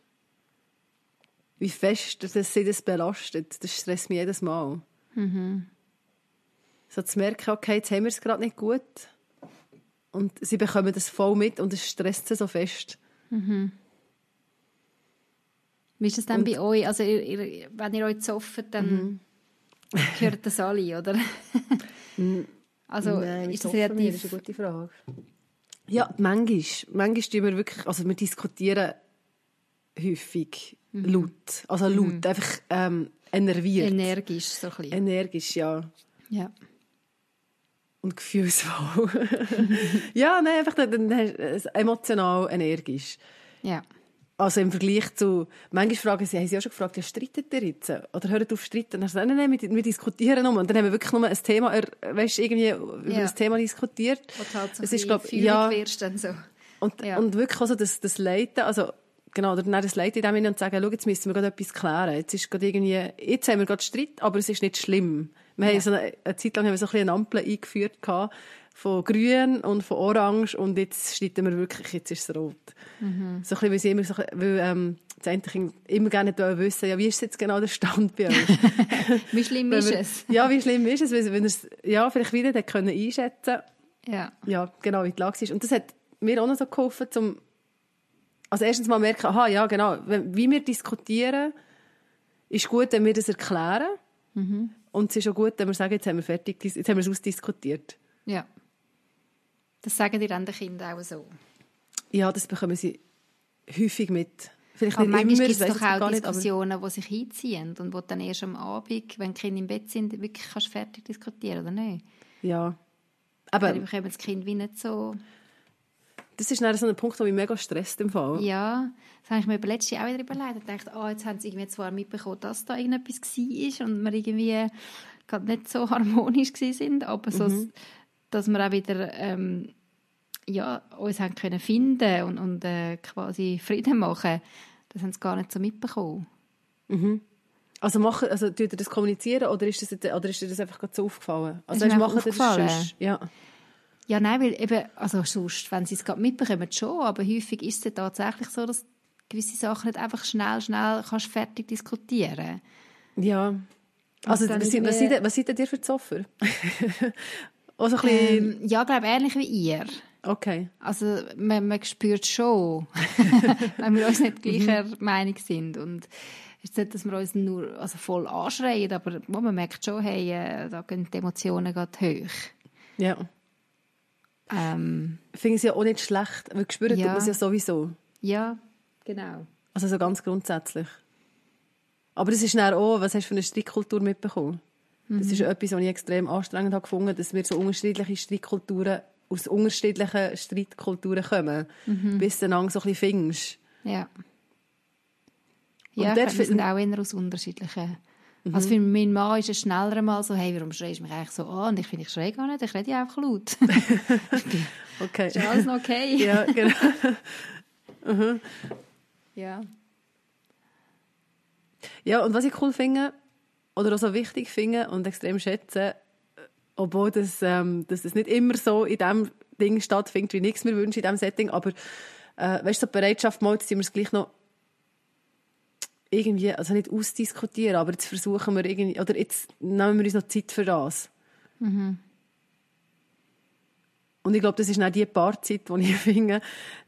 Wie fest dass sie das belastet. Das stresst mich jedes Mal. So zu merken, okay, jetzt haben wir es gerade nicht gut. Und sie bekommen das voll mit und es stresst sie so fest. Wie ist das dann bei euch? Also, ihr, ihr, wenn ihr euch zofft, dann hört das alle, oder? also, Nein, ist das relativ... Das ist eine gute Frage. Ja, manchmal. Manchmal tun wir wirklich, also wir diskutieren häufig laut. Also laut, einfach ähm, enerviert. energisch, so ein bisschen. Energisch, ja. ja. Und gefühlsvoll. ja, nein, einfach dann, dann es emotional, energisch. ja. Also im Vergleich zu, manchmal fragen sie, haben sie auch schon gefragt, ja, streitet ihr jetzt? Oder hört auf streiten? Dann sagen sie, nein, nein, wir, wir diskutieren nur. Und dann haben wir wirklich nur ein Thema, weißt, irgendwie über Ja. das Thema diskutiert. Du halt so Es ein ist, glaub, ja, wirst dann so. und, Ja. und wirklich also das, das Leiten, also genau, oder dann das Leiten in dem Sinne und sagen, schau, jetzt müssen wir gerade etwas klären. Jetzt ist gerade irgendwie, jetzt haben wir gerade Streit, aber es ist nicht schlimm. Wir haben so eine, eine Zeit lang haben wir so ein bisschen eine Ampel eingeführt gehabt, von grün und von orange und jetzt streiten wir wirklich, jetzt ist es rot. Mhm. So ein bisschen, weil sie immer so, ein bisschen- weil, ähm, das eine Kind immer gerne wissen, ja, wie ist jetzt genau der Stand bei euch? Wie schlimm ist es? Ja, wie schlimm ist es, wenn ihr es, ja, vielleicht wieder dann können einschätzen Ja. ja, genau, wie die Lage ist. Und das hat mir auch noch so geholfen, zum also erstens mal merken, aha, ja, genau, wie wir diskutieren, ist gut, wenn wir das erklären. Und es ist auch gut, wenn wir sagen, jetzt haben wir fertig, jetzt haben wir es ausdiskutiert. ja. Das sagen dir dann den Kindern auch so. Ja, das bekommen sie häufig mit. Vielleicht Aber manchmal gibt es doch auch gar nicht, aber Diskussionen, die sich einziehen und wo dann erst am Abend, wenn die Kinder im Bett sind, wirklich kannst fertig diskutieren oder nicht? ja. Dann Aber bekommen das Kind wie nicht so... das ist dann so ein Punkt, der mich mega stresst im Fall. Ja, das habe ich mir letztes Jahr auch wieder überlegt. Ich dachte, oh, jetzt haben sie irgendwie zwar mitbekommen, dass da irgendetwas war und wir irgendwie gerade nicht so harmonisch sind, aber so, dass wir auch wieder ähm, ja, uns haben können finden und, und äh, quasi Frieden machen, das haben sie gar nicht so mitbekommen. Also, machen, also tut ihr das kommunizieren oder ist das, oder ist dir das einfach gerade so aufgefallen? Also ist machen ihr das aufgefallen. sonst? Ja. Ja, nein, weil eben, also sonst, wenn sie es gerade mitbekommen, schon, aber häufig ist es ja tatsächlich so, dass gewisse Sachen nicht einfach schnell, schnell kannst fertig diskutieren Ja. Also, was, sind- was, seid, was seid ihr für Zoffer? Auch so ein bisschen... ähm, Ja, glaube, ähnlich wie ihr. Okay. Also man, man spürt schon, wenn wir uns nicht gleicher Meinung sind. Und es ist nicht, dass wir uns nur also voll anschreien, aber man merkt schon, hey, äh, da gehen die Emotionen gerade hoch. Ja. Ähm, Ich finde es ja auch nicht schlecht, weil spüren Ja. tut man es ja sowieso. ja, genau. Also so ganz grundsätzlich. Aber es ist dann auch, was hast du für eine Streitkultur mitbekommen? Das ist etwas, was ich extrem anstrengend habe gefunden, dass wir so unterschiedliche Streitkulturen aus unterschiedlichen Streitkulturen kommen, bis du dann so ein bisschen findest. Ja. Und Ja, dort wir sind auch eher aus unterschiedlichen. Also für meinen Mann ist es schneller mal so, hey, warum schreist du mich eigentlich so an? Und ich finde, ich schreie gar nicht, ich rede ja einfach laut. Okay. ist alles noch okay? ja, genau. ja. Ja, und was ich cool finde, oder auch so wichtig finde und extrem schätze, obwohl das, ähm, dass das nicht immer so in dem Ding stattfindet, wie ich es mir wünsche, in diesem Setting, aber äh, weißt du, so die Bereitschaft, mal, jetzt sind wir es gleich noch irgendwie, also nicht ausdiskutieren, aber jetzt versuchen wir irgendwie, oder jetzt nehmen wir uns noch Zeit für das. Und ich glaube, das ist auch die Paarzeit, die ich finde,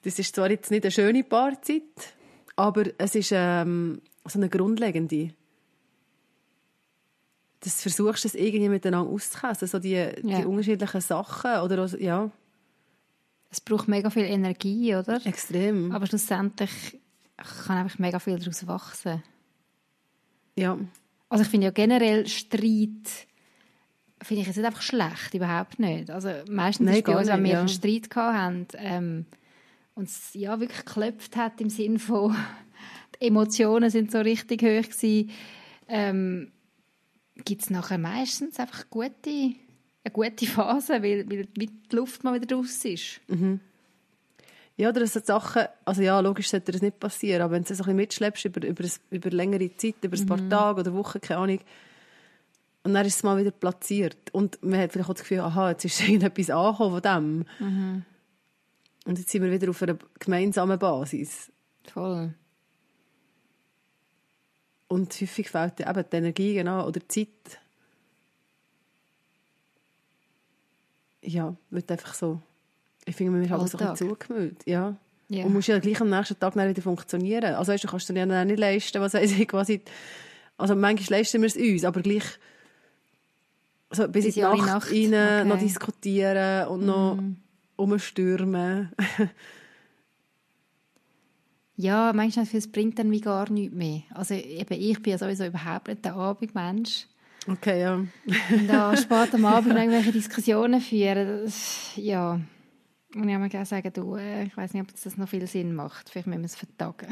das ist zwar jetzt nicht eine schöne Paarzeit, aber es ist ähm, so eine grundlegende. Das versuchst du es irgendwie miteinander auszukäsen, so die, Ja. die unterschiedlichen Sachen oder auch, ja, Es braucht mega viel Energie, oder? extrem. Aber schlussendlich kann einfach mega viel daraus wachsen. ja. Also ich finde ja generell Streit finde ich jetzt nicht einfach schlecht, überhaupt nicht. Also meistens Nein, ist uns, wenn wir ja. einen Streit gehabt haben, ähm, und es ja wirklich geklopft hat im Sinn von die Emotionen sind so richtig hoch gewesen, ähm, gibt es nachher meistens einfach gute, eine gute Phase, weil, weil die Luft mal wieder raus ist. Ja, oder so Sachen, also ja, logisch sollte das nicht passieren, aber wenn du es so ein bisschen mitschleppst über, über, über längere Zeit, über ein paar Tage oder Wochen, keine Ahnung, und dann ist es mal wieder platziert. Und man hat vielleicht auch das Gefühl, aha, jetzt ist irgendetwas angekommen von dem. Und jetzt sind wir wieder auf einer gemeinsamen Basis. Voll. Und häufig fehlt eben die Energie genau, oder die Zeit. Ja, wird einfach so. Ich finde, man ist halt so ein bisschen zugemüllt. Ja. Ja. Und musst ja gleich am nächsten Tag wieder funktionieren. Also weißt, du kannst dir ja dann nicht leisten, was ich, quasi... Also manchmal leisten wir es uns, aber gleich so bis, Bis in die Nacht, Nacht, rein okay. Mhm. noch diskutieren und noch umstürmen. Ja, manchmal es bringt dann wie gar nichts mehr. Also eben, ich bin ja sowieso überhaupt nicht der Abendmensch. Okay, ja. Und da spät am Abend irgendwelche Diskussionen führen, das, ja. Und ich gerne sagen, du, äh, ich weiß nicht, ob das noch viel Sinn macht. Vielleicht müssen wir es vertagen.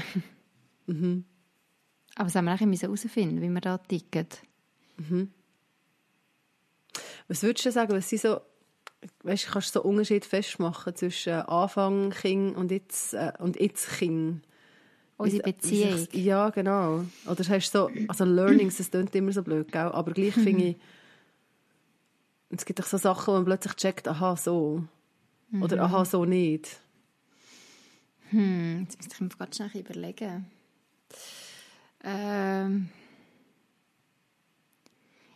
Aber das haben wir auch herausfinden, wie wir da ticken. Was würdest du sagen, was sind so, weißt, kannst du so Unterschied festmachen zwischen Anfang Kind und jetzt, äh, und jetzt Kind? Unsere Beziehung. Ja, genau. Oder hast so, also Learnings, das klingt immer so blöd, gell? aber gleich finde ich, es gibt doch so Sachen, wo man plötzlich checkt, aha, so. Oder aha, so nicht. Hm, jetzt müsste ich mir gerade schnell überlegen. Ähm,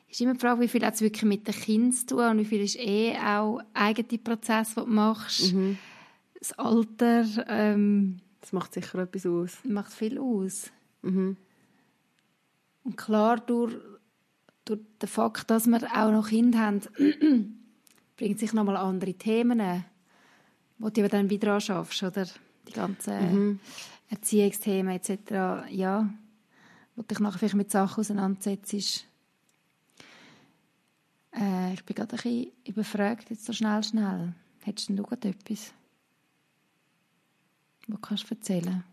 ist immer die Frage, wie viel hat es wirklich mit den Kindern zu tun und wie viel ist eh auch eigene Prozess, den du machst. Das Alter ähm, Das macht sicher etwas aus. macht viel aus. Mhm. Und klar, durch, durch den Fakt, dass wir auch noch Kinder haben, bringt sich nochmal andere Themen, wo du dann wieder anschaffst, oder? Die ganzen Erziehungsthemen etc. Ja, wo dich nachher vielleicht mit Sachen auseinandersetzt. Äh, ich bin gerade ein bisschen überfragt, jetzt so schnell, schnell. Hättest du gerade etwas? Was kannst du erzählen?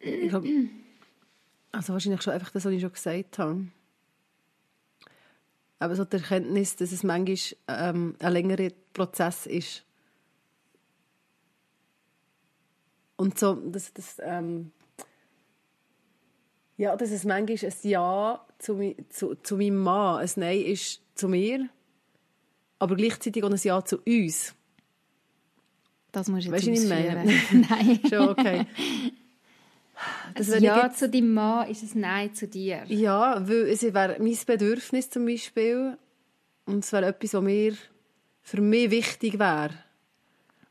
Ich glaub, also wahrscheinlich schon einfach das, was ich schon gesagt habe. Aber so die Erkenntnis, dass es manchmal ähm, ein längerer Prozess ist. Und so, dass, dass, ähm, ja, dass es manchmal ein Ja zu, zu, zu meinem Mann, ein Nein ist zu mir, aber gleichzeitig auch ein Ja zu uns. Das musst du jetzt Weißt du, was ich meine? Nein. Schon okay. Das Ein Ja jetzt- zu deinem Mann ist ein Nein zu dir. Ja, weil es wäre mein Bedürfnis zum Beispiel und es wäre etwas, was mir für mich wichtig wäre,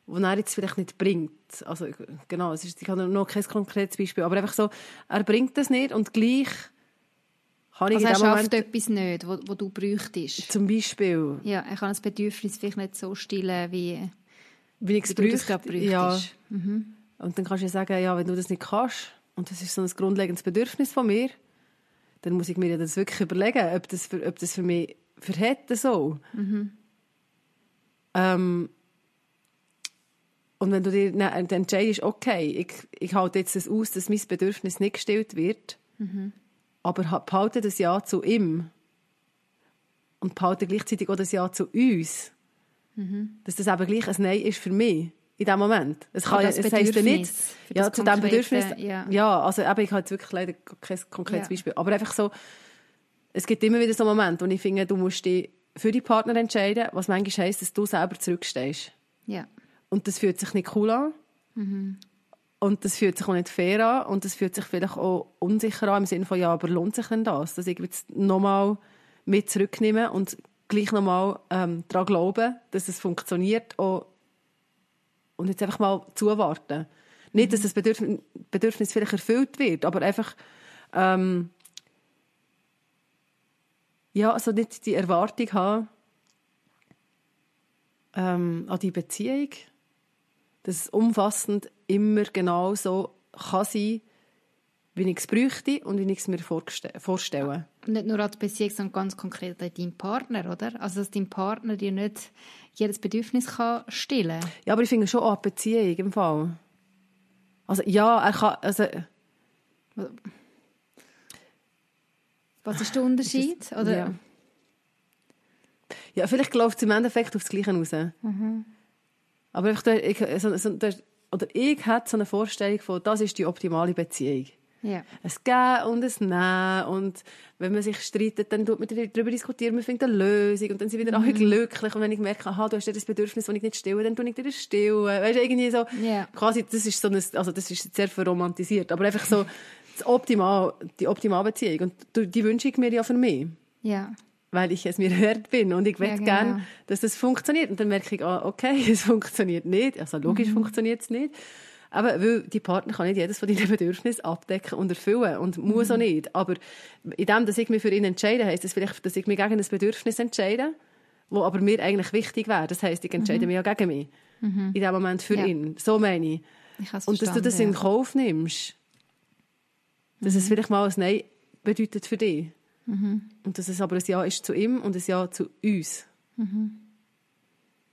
was er jetzt vielleicht nicht bringt. Also genau, es ist, ich habe noch kein konkretes Beispiel, aber einfach so, er bringt das nicht und gleich habe ich Also er schafft Moment etwas nicht, wo, wo du bräuchtest. zum Beispiel, Ja, er kann das Bedürfnis vielleicht nicht so stillen, wie, wie ich es Wie du das bräuchte. Ja. Mhm. Und dann kannst du ja sagen, ja, wenn du das nicht kannst, und das ist so ein grundlegendes Bedürfnis von mir, dann muss ich mir ja das wirklich überlegen, ob das für, ob das für mich verhält so. Ähm, und wenn du dir dann entscheidest, okay, ich, ich halte jetzt das aus, dass mein Bedürfnis nicht gestillt wird, aber ha- behalte das Ja zu ihm und behalte gleichzeitig auch das Ja zu uns, dass das eben gleich ein Nein ist für mich in dem Moment. Es, kann, es heisst ja nicht, ja, zu diesem Bedürfnis. ja. Ja, also eben, ich habe jetzt wirklich leider kein konkretes Ja. Beispiel, aber einfach so, es gibt immer wieder so Momente, wo ich finde, du musst dich für die Partner entscheiden, was manchmal heisst, dass du selber zurückstehst. Ja. Und das fühlt sich nicht cool an. Und das fühlt sich auch nicht fair an. Und das fühlt sich vielleicht auch unsicher an, im Sinne von, ja, aber lohnt sich denn das? Dass ich jetzt nochmal mit zurücknehme und gleich nochmal ähm, daran glaube, dass es funktioniert. Und jetzt einfach mal zuwarten. Nicht, dass das Bedürfnis, Bedürfnis vielleicht erfüllt wird, aber einfach ähm, ja, also nicht die Erwartung haben ähm, an die Beziehung, dass es umfassend immer genau so kann sein, wie ich es bräuchte und wie ich es mir vorstelle. Und nicht nur an die Beziehung, sondern ganz konkret an deinen Partner, oder? Also, dass dein Partner dir nicht jedes Bedürfnis kann stillen kann. Ja, aber ich finde schon die Beziehung im Fall. Also ja, er kann, also Was ist der Unterschied? Oder? ja. ja, vielleicht läuft es im Endeffekt auf das Gleiche raus. Aber einfach, der- ich, so, so, der, oder ich hätte so eine Vorstellung von, das ist die optimale Beziehung. Ja. ein Geben und ein Nehmen. Und wenn man sich streitet, dann tut man darüber diskutieren, man findet eine Lösung und dann sind wieder alle glücklich. Und wenn ich merke, aha, du hast ja das Bedürfnis, das ich nicht stille, dann tue ich dir das stillen. Weißt du, irgendwie so, Ja. quasi, das ist so ein, also das ist sehr verromantisiert, aber einfach so das Optimal, die optimale Beziehung. Und die wünsche ich mir ja für mich. Ja. Weil ich es mir wert bin und ich Ja, möchte genau. gerne, dass das funktioniert. Und dann merke ich, ah, okay, es funktioniert nicht. Also logisch Mhm. funktioniert es nicht. Aber weil die Partner kann nicht jedes von deinen Bedürfnissen abdecken und erfüllen und muss Mhm. auch nicht. Aber in dem, dass ich mich für ihn entscheide, heisst das vielleicht, dass ich mich gegen ein Bedürfnis entscheide, wo aber mir eigentlich wichtig wäre. Das heisst, ich entscheide mich ja gegen mich. In dem Moment für Mhm. Ja. ihn. So meine ich. Ich Und dass du das in verstanden, Mhm. Kauf nimmst. Dass es vielleicht mal ein Nein bedeutet für dich. Mhm. Und dass es aber ein Ja ist zu ihm und ein Ja zu uns. Mhm.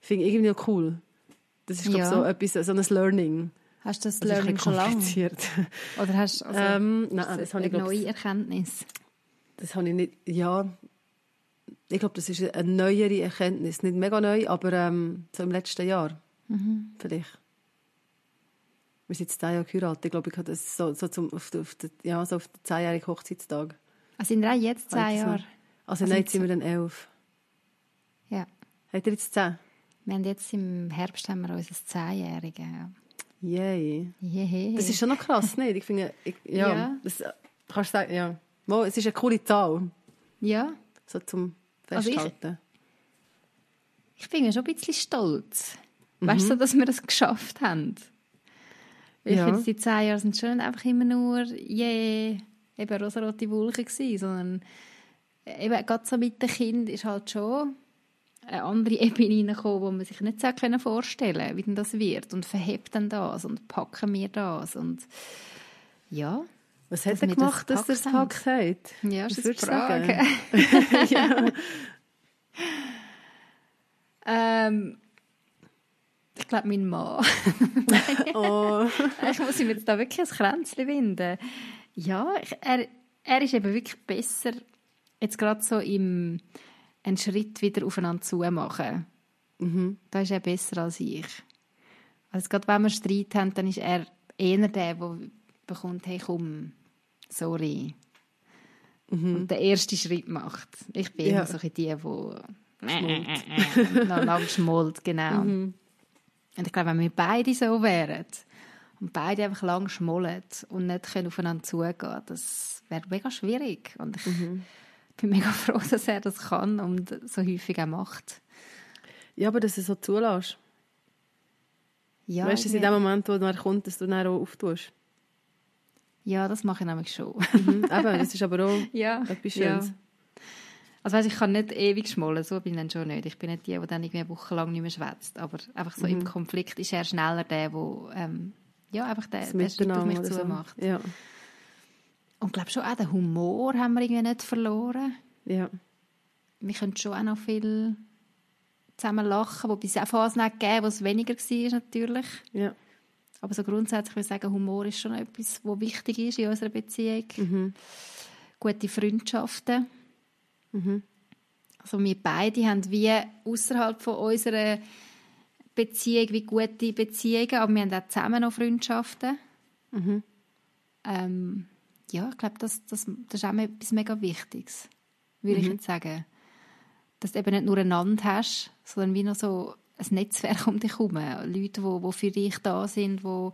Finde ich irgendwie cool. Das ist, glaube Ja. so etwas, so ein Learning. Hast du das Das Learning schon lange? Oder hast also, ähm, ist nein, das ich, eine glaube neue Erkenntnis? das habe ich nicht, ja, ich glaube, das ist eine neuere Erkenntnis. Nicht mega neu, aber ähm, so im letzten Jahr. Mhm. Vielleicht. Wir sind jetzt zehn Jahre geheiratet. Ich glaube, ich habe das so, so zum, auf, den, auf, ja, so auf den zehnjährigen Hochzeitstag. Also sind wir auch jetzt zehn ich Jahre? Also, Also nein, jetzt- sind wir dann elf. Ja. Habt ihr jetzt zehn? Wir haben jetzt im Herbst haben wir unser Zehnjährige. Yay. Jehe. Das ist schon noch krass, nicht? Ich finde, ich, ja, Ja. Das, kannst du sagen, ja. Mal, es ist eine coole Zahl, Ja, so zum Also ich- Festhalten. ich bin ja schon ein bisschen stolz. Mhm. Weißt du, dass wir das geschafft haben? Weil Ich Ja. finde, die zehn Jahre sind schon einfach immer nur, yeah, eben rosarote Wolken gewesen, sondern eben gerade so mit dem Kind ist halt schon eine andere Ebene reingekommen, wo man sich nicht so vorstellen wie denn das wird und verhebt dann das und packen wir das und ja, Was hat er gemacht, das dass er es gepackt gepackt hat? ja, Was ist eine Frage. sagen? ja. Ähm, ich glaube, mein Mann. Oh. ich muss ihm jetzt da wirklich ein Kränzchen winden. Ja, ich, er, er ist eben wirklich besser, jetzt gerade so im einen Schritt wieder aufeinander zu machen. Mhm. Da ist er besser als ich. Also gerade wenn wir Streit haben, dann ist er eher der, der bekommt, hey komm, sorry. Und den ersten Schritt macht. Ich bin Ja. immer so die, die noch lang schmollt, genau. Und ich glaube, wenn wir beide so wären und beide einfach lang schmollen und nicht können aufeinander zugehen, das wäre mega schwierig. Und ich bin mega froh, dass er das kann und so häufig auch macht. ja, aber dass du es so zulässt. Ja, weißt du, dass in dem Moment, wo er kommt, dass du dann auch auftust. ja, das mache ich nämlich schon. Mhm. Eben, das ist aber auch ja, etwas ja. Schönes. Also weißt, ich kann nicht ewig schmollen, so bin ich dann schon nicht. Ich bin nicht die, die dann irgendwie eine Woche lang nicht mehr schwätzt. Aber einfach so mhm. im Konflikt ist er schneller der, der ähm, ja, einfach der, der Schritt auf mich so. macht. Ja. Und ich glaube schon auch den Humor haben wir irgendwie nicht verloren. Ja. Wir können schon auch noch viel zusammen lachen, wobei es auch Phasen gegeben wo es weniger war natürlich. Ja. Aber so grundsätzlich würde ich sagen, Humor ist schon etwas, was wichtig ist in unserer Beziehung. Mhm. Gute Freundschaften. Mhm. Also wir beide haben wie außerhalb von unserer Beziehung wie gute Beziehungen, aber wir haben auch zusammen noch Freundschaften. Mhm. Ähm, ja, ich glaube, das, das, das ist auch etwas mega Wichtiges, würde mhm. ich jetzt sagen. Dass du eben nicht nur einander hast, sondern wie noch so ein Netzwerk um dich herum. Leute, die, die für dich da sind, die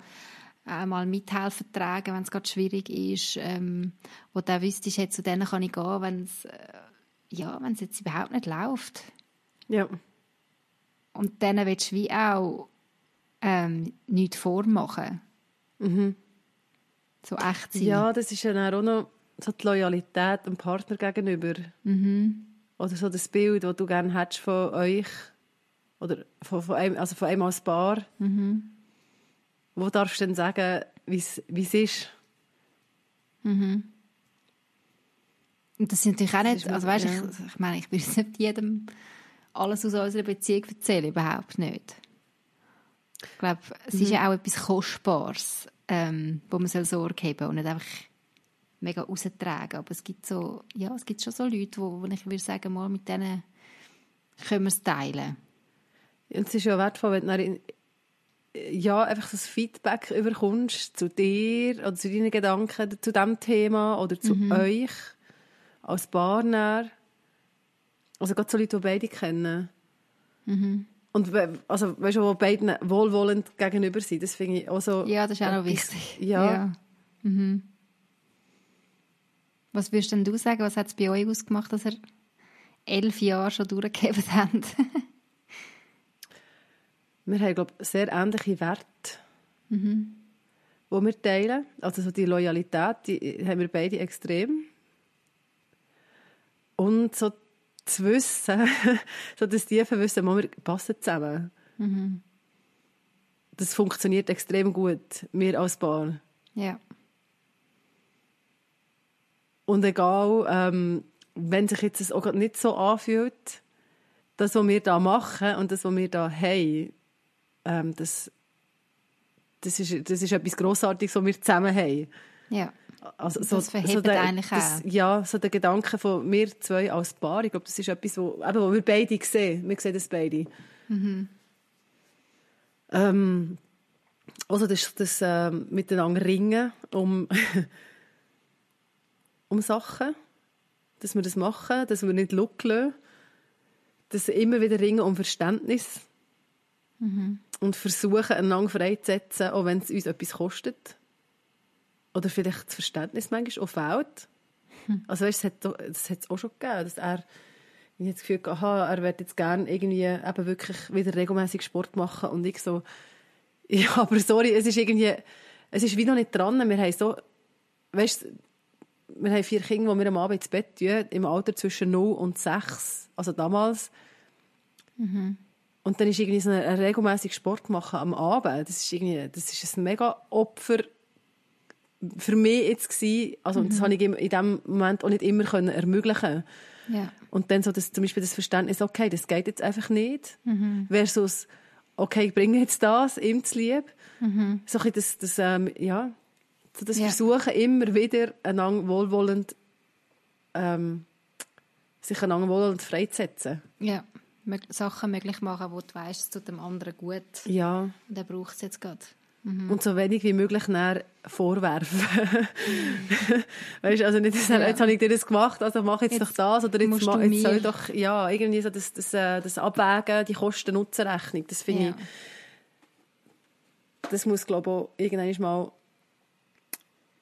mal mithelfen tragen, wenn es gerade schwierig ist, ähm, wo du auch wüsstest, hey, zu denen kann ich gehen, wenn es äh, ja, wenn es jetzt überhaupt nicht läuft. Ja. Und dann willst du wie auch ähm, nichts vormachen. Mhm. So echt sein. Ja, das ist ja auch noch so die Loyalität dem Partner gegenüber. Mhm. Oder so das Bild, das du gerne hättest von euch. Oder von, von, einem, also von einem als Paar. Mhm. Wo darfst du dann sagen, wie es ist? Mhm. Und das sind natürlich auch nicht, also weißt, ja. ich, ich meine, ich will nicht jedem alles aus unserer Beziehung erzählen, überhaupt nicht. Ich glaube, es mhm. ist ja auch etwas Kostbares, ähm, wo man Sorge haben soll und nicht einfach mega raustragen. Aber es gibt so, ja, es gibt schon so Leute, wo, wo ich würde sagen, mal mit denen können wir es teilen. Und es ist ja wertvoll, wenn du ja, einfach das Feedback überkommst zu dir oder zu deinen Gedanken zu diesem Thema oder zu mhm. euch als Partner. Also gerade so Leute, die beide kennen. Mhm. Und also, weißt du, wo beiden wohlwollend gegenüber sind, das finde ich auch so... Ja, das ist auch noch wichtig. Ja. ja. Mhm. Was würdest denn du sagen, was hat es bei euch ausgemacht, dass ihr elf Jahre schon durchgegeben habt? wir haben, glaube ich, sehr ähnliche Werte, mhm. die wir teilen. Also so die Loyalität, die haben wir beide extrem. Und so zu wissen, so das tiefe Wissen, wir passen zusammen. Mhm. Das funktioniert extrem gut, wir als Paar. Ja. Und egal, ähm, wenn sich jetzt das auch nicht so anfühlt, das, was wir da machen und das, was wir da haben, ähm, das, das, ist, das ist etwas Grossartiges, was wir zusammen haben. Ja. Also, so, das verhebt so der, eigentlich das, auch. Ja, so der Gedanke von mir zwei als Paar, ich glaube, das ist etwas, wo, eben, wo wir beide sehen. Wir sehen das beide. Mhm. Ähm, also das, das ähm, miteinander ringen um, um Sachen, dass wir das machen, dass wir nicht luckeln, dass immer wieder ringen um Verständnis mhm. und versuchen, einander freizusetzen, auch wenn es uns etwas kostet oder vielleicht das Verständnis manchmal auch fehlt. Hm. Also weißt, es hat es auch schon gegeben, dass er ich habe das Gefühl, aha, er wird jetzt gerne irgendwie eben wirklich wieder regelmäßig Sport machen und ich so, ja, aber sorry, es ist irgendwie, es ist wie noch nicht dran. Wir haben so, weißt, wir haben vier Kinder, die wir am Abend ins Bett tun, im Alter zwischen 0 und 6, also damals. Mhm. Und dann ist irgendwie so ein regelmäßig Sport machen am Abend, das ist irgendwie, das ist ein mega Opfer für mich jetzt gewesen, also mhm. das habe ich in dem Moment auch nicht immer können ermöglichen ja. Und dann so das, zum Beispiel das Verständnis, okay, das geht jetzt einfach nicht, mhm. versus, okay, ich bringe jetzt das, ihm zu lieb. Mhm. So ein das, das, ähm, ja, so das ja. Versuchen immer wieder einander wohlwollend, ähm, sich einander wohlwollend freizusetzen. Ja, Sachen möglich machen, wo du weißt, es tut dem anderen gut. Ja. Und er braucht es jetzt gerade. Mhm. Und so wenig wie möglich vorwerfen. Mhm. weißt also nicht, ja. jetzt habe ich dir das gemacht, also mach jetzt, jetzt doch das, oder jetzt, mach, jetzt soll doch, ja, irgendwie so das, das, äh, das Abwägen, die Kosten-Nutzen-Rechnung, das finde ja. ich, das muss, glaube ich, auch irgendwann mal,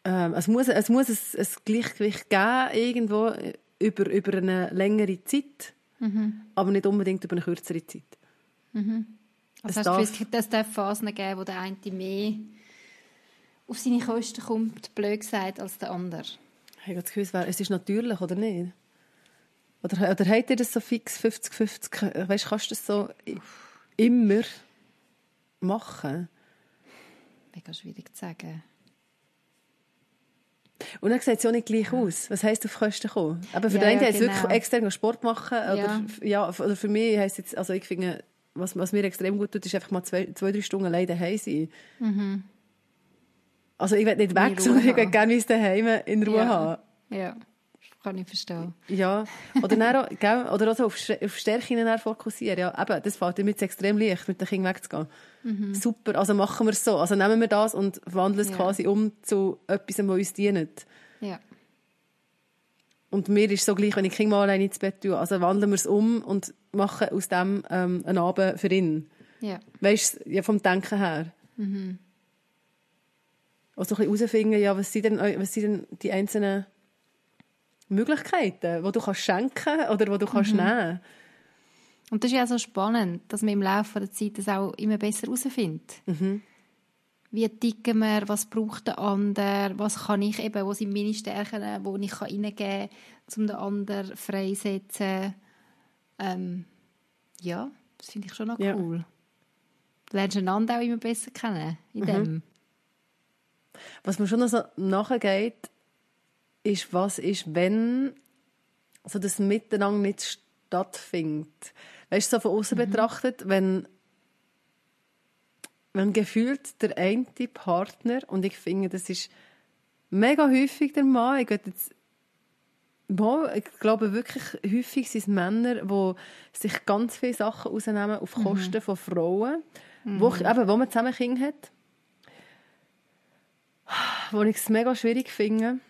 ähm, es muss, es muss ein, ein Gleichgewicht geben, irgendwo, über, über eine längere Zeit, mhm. aber nicht unbedingt über eine kürzere Zeit. Mhm. Also es darf, es darf Phasen geben, wo der eine mehr auf seine Kosten kommt, blöd gesagt, als der andere. Ich habe das Gefühl, es ist natürlich, oder nicht? Oder, oder habt ihr das so fix 50-50? Weißt du, kannst du das so immer machen? Mega schwierig zu sagen. Und dann sieht es ja nicht gleich aus. Was heisst auf Kosten kommen? Aber für Ja, den einen ja, genau. wirklich extern Sport machen. Oder, Ja. ja. oder für mich heisst jetzt, also ich finde, was, was mir extrem gut tut, ist einfach mal zwei, zwei drei Stunden alleine daheim sein. Also ich will nicht weg, sondern ich will gerne mein daheim in Ruhe Ja. haben. Ja, kann ich verstehen. Ja, oder, dann auch, gell, oder auch so auf, auf Stärken fokussieren. Ja, eben, das fällt mir jetzt extrem leicht, mit den Kindern wegzugehen. Super, also machen wir es so. Also nehmen wir das und wandeln es Mhm. Ja. quasi um zu etwas, was uns dient. Ja. Und mir ist so gleich, wenn ich Kinder mal alleine ins Bett tue. Also wandeln wir es um und machen aus dem ähm, einen Abend für ihn. Ja. Weißt du, ja, vom Denken her. Mhm. Also so ein bisschen herausfinden, ja, was sind denn, was sind denn die einzelnen Möglichkeiten, die du kannst schenken oder die du Mhm. kannst nehmen Und das ist ja so spannend, dass man im Laufe der Zeit das auch immer besser herausfindet. Wie ticken wir, was braucht der andere, was kann ich eben, wo sind meine Stärken, wo ich kann reingeben kann, um den anderen freisetzen. Ähm, ja, das finde ich schon noch Ja. cool. Du lernst einander auch immer besser kennen in dem. Was mir schon noch so nachgeht, ist, was ist, wenn so das Miteinander nicht stattfindet. Weißt du, so von außen betrachtet, wenn, wenn gefühlt der eine Partner, und ich finde, das ist mega häufig der Mann, ich jetzt Mal, ich glaube wirklich, häufig sind es Männer, die sich ganz viele Sachen rausnehmen auf Kosten von Frauen, wo, eben, wo man zusammen Kinder hat. Wo ich es mega schwierig finde.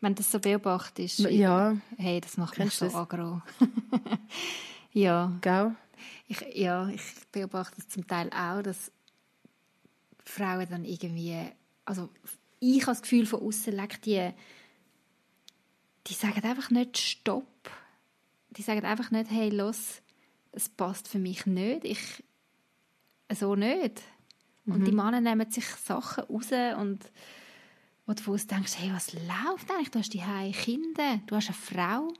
Wenn das so beobachtest, Ja, hey, das macht mich Kennst so du das? aggro. ja. gell? Ich, ja, ich beobachte es zum Teil auch, dass Frauen dann irgendwie, also ich habe das Gefühl von außen legt die, die sagen einfach nicht Stopp. Die sagen einfach nicht, hey, los, es passt für mich nicht, ich so nicht. Und die Männer nehmen sich Sachen raus und wo du denkst, hey, was läuft eigentlich? Du hast die Kinder, du hast eine Frau,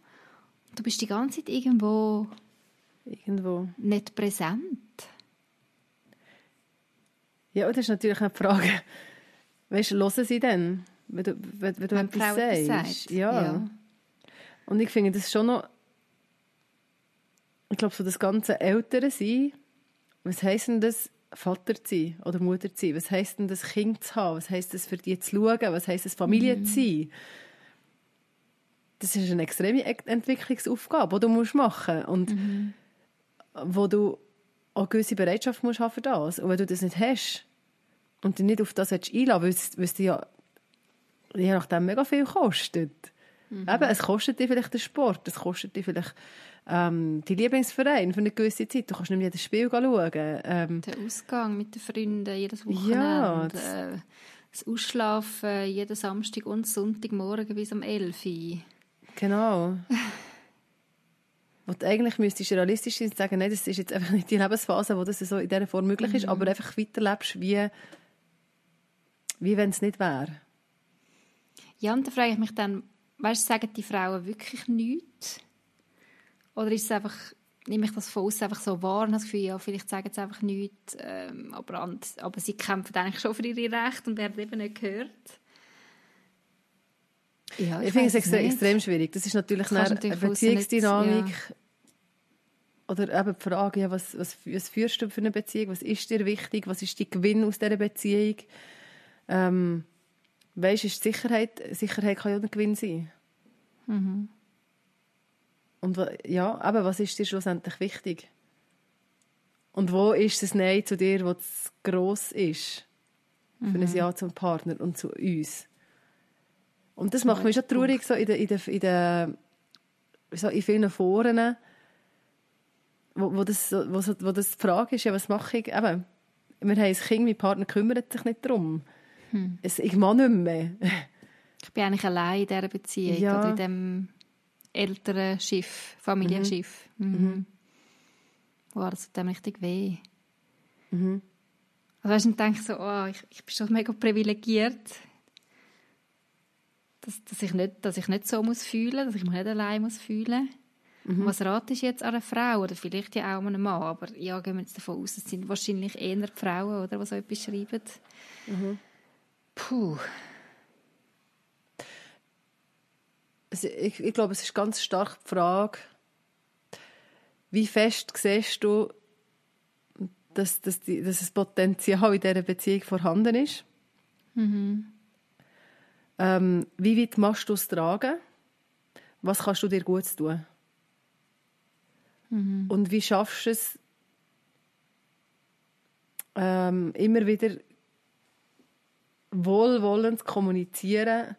du bist die ganze Zeit irgendwo Irgendwo. nicht präsent. Ja, und das ist natürlich eine Frage. Weißt du, hören sie denn, wenn du, wenn, wenn du Wenn etwas Frau sagst? sagt. Ja. Ja. Und ich finde das schon noch, ich glaube, so das ganze Ältere sein, was heisst denn das, Vater zu sein oder Mutter zu sein? Was heisst denn das, Kind zu haben? Was heisst das, für die zu schauen? Was heisst das, Familie Mhm. zu sein? Das ist eine extreme Entwicklungsaufgabe, die du musst machen musst. Und Mhm. Wo du auch eine gewisse Bereitschaft musst haben für das. Und wenn du das nicht hast und dich nicht auf das einlassen willst, weil es dir ja je nachdem mega viel kostet. Mhm. Eben, es kostet dir vielleicht den Sport, es kostet dir vielleicht ähm, die Lieblingsverein für eine gewisse Zeit. Du kannst nicht mehr jedes Spiel schauen. Ähm, Der Ausgang mit den Freunden jedes Ja, Wochenende. äh, das Ausschlafen jeden Samstag und Sonntagmorgen bis um 11 Uhr. genau. Wo du eigentlich müsstest realistisch sein und sagen, nein, das ist jetzt einfach nicht die Lebensphase, wo das so in dieser Form möglich Mhm. ist, aber einfach weiterlebst, wie, wie wenn es nicht wäre. Ja, und da frage ich mich dann, weißt sagen die Frauen wirklich nichts? Oder ist es einfach, nehme ich das von außen einfach so wahr und habe das Gefühl, ja, vielleicht sagen sie einfach nichts, ähm, aber, an, aber sie kämpfen eigentlich schon für ihre Rechte und werden eben nicht gehört. Ja, Ich, finde es weiss extre nicht. extrem schwierig. Das ist natürlich Das eine natürlich nicht- Beziehungsdynamik. Oder eben die Frage, ja, was, was, was führst du für eine Beziehung? Was ist dir wichtig? Was ist dein Gewinn aus dieser Beziehung? Ähm, weißt du, ist Sicherheit, Sicherheit kann ja auch ein Gewinn sein. Mhm. Und ja, aber was ist dir schlussendlich wichtig? Und wo ist das Nein zu dir, was gross ist? Für Mhm. ein Ja zum Partner und zu uns. Und das macht mich schon traurig, so in, der, in, der, in, der, so in vielen Foren, wo, wo, das, wo, wo das die Frage ist, ja, was mache ich? Eben, wir haben ein Kind, mein Partner kümmert sich nicht darum. Hm. Es, ich mache nicht mehr. Ich bin eigentlich allein in dieser Beziehung Ja. oder in diesem älteren Schiff, Familienschiff. Mhm. Wow, das tut dem richtig weh. Mhm. Also weißt du, ich denke so, oh, ich, ich bin schon mega privilegiert. Dass, dass, ich nicht, dass ich nicht so muss fühlen, dass ich mich nicht allein muss fühlen. Mhm. Was ratest du jetzt an einer Frau oder vielleicht ja auch einem Mann, aber ja, gehen wir jetzt davon aus, es sind wahrscheinlich eher die Frauen, oder, die so etwas schreiben. Mhm. Puh. Also ich, ich glaube, es ist ganz stark die Frage, wie fest siehst du, dass, dass, die, dass das Potenzial in dieser Beziehung vorhanden ist? Mhm. Ähm, wie weit machst du es tragen? Was kannst du dir gut tun? Mhm. Und wie schaffst du es, ähm, immer wieder wohlwollend zu kommunizieren,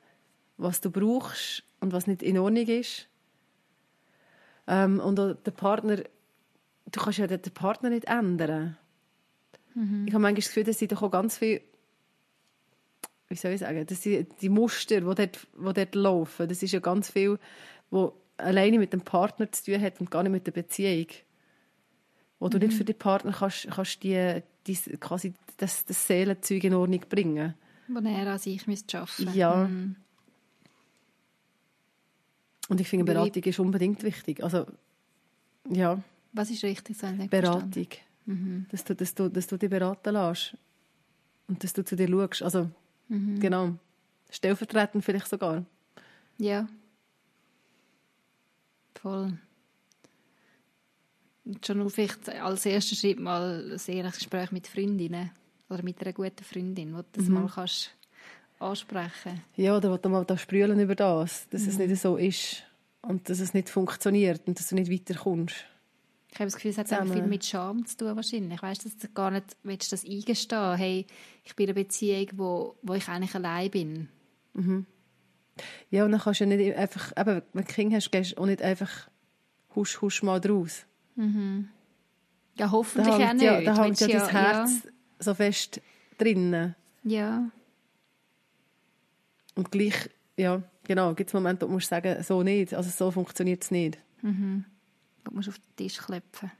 was du brauchst und was nicht in Ordnung ist? Ähm, und der Partner, du kannst ja den Partner nicht ändern. Mhm. Ich habe manchmal das Gefühl, dass sie doch auch ganz viel wie soll ich sagen, dass die, die Muster, die dort, die dort laufen, das ist ja ganz viel, wo alleine mit dem Partner zu tun hat und gar nicht mit der Beziehung. Wo mhm. du nicht mhm. für den Partner kannst, kannst die, die, quasi das, das Seelenzeug in Ordnung bringen. Wo er an sich müsste arbeiten Ja. Mhm. Und ich finde, Beratung ist unbedingt wichtig. Also, ja. Was ist richtig? So Beratung. Mhm. Dass, du, dass, du, dass du dich beraten lässt. Und dass du zu dir schaust. Also, Mhm. Genau. Stellvertretend vielleicht sogar. Ja. Voll. Und schon vielleicht als erster Schritt mal ein ehrliches Gespräch mit Freundinnen oder mit einer guten Freundin, wo du das mhm. mal kannst ansprechen Ja, oder wo du mal da sprühen über das, dass mhm. es nicht so ist und dass es nicht funktioniert und dass du nicht weiterkommst. Ich habe das Gefühl, es hat auch viel mit Scham zu tun wahrscheinlich. Weißt dass du gar nicht willst das eingestehen hey, ich bin in einer Beziehung, wo, wo ich eigentlich allein bin. Mhm. Ja, und dann kannst du ja nicht einfach, eben, wenn du Kinder hast, gehst du auch nicht einfach husch, husch mal draus. Mhm. Ja, hoffentlich da auch nicht. Ja, da hängt ja, ja dein Herz ja. so fest drinnen. Ja. Und gleich, ja, genau, gibt es Momente, wo du musst sagen, so nicht, also so funktioniert es nicht. Mhm. Du musst auf den Tisch klopfen.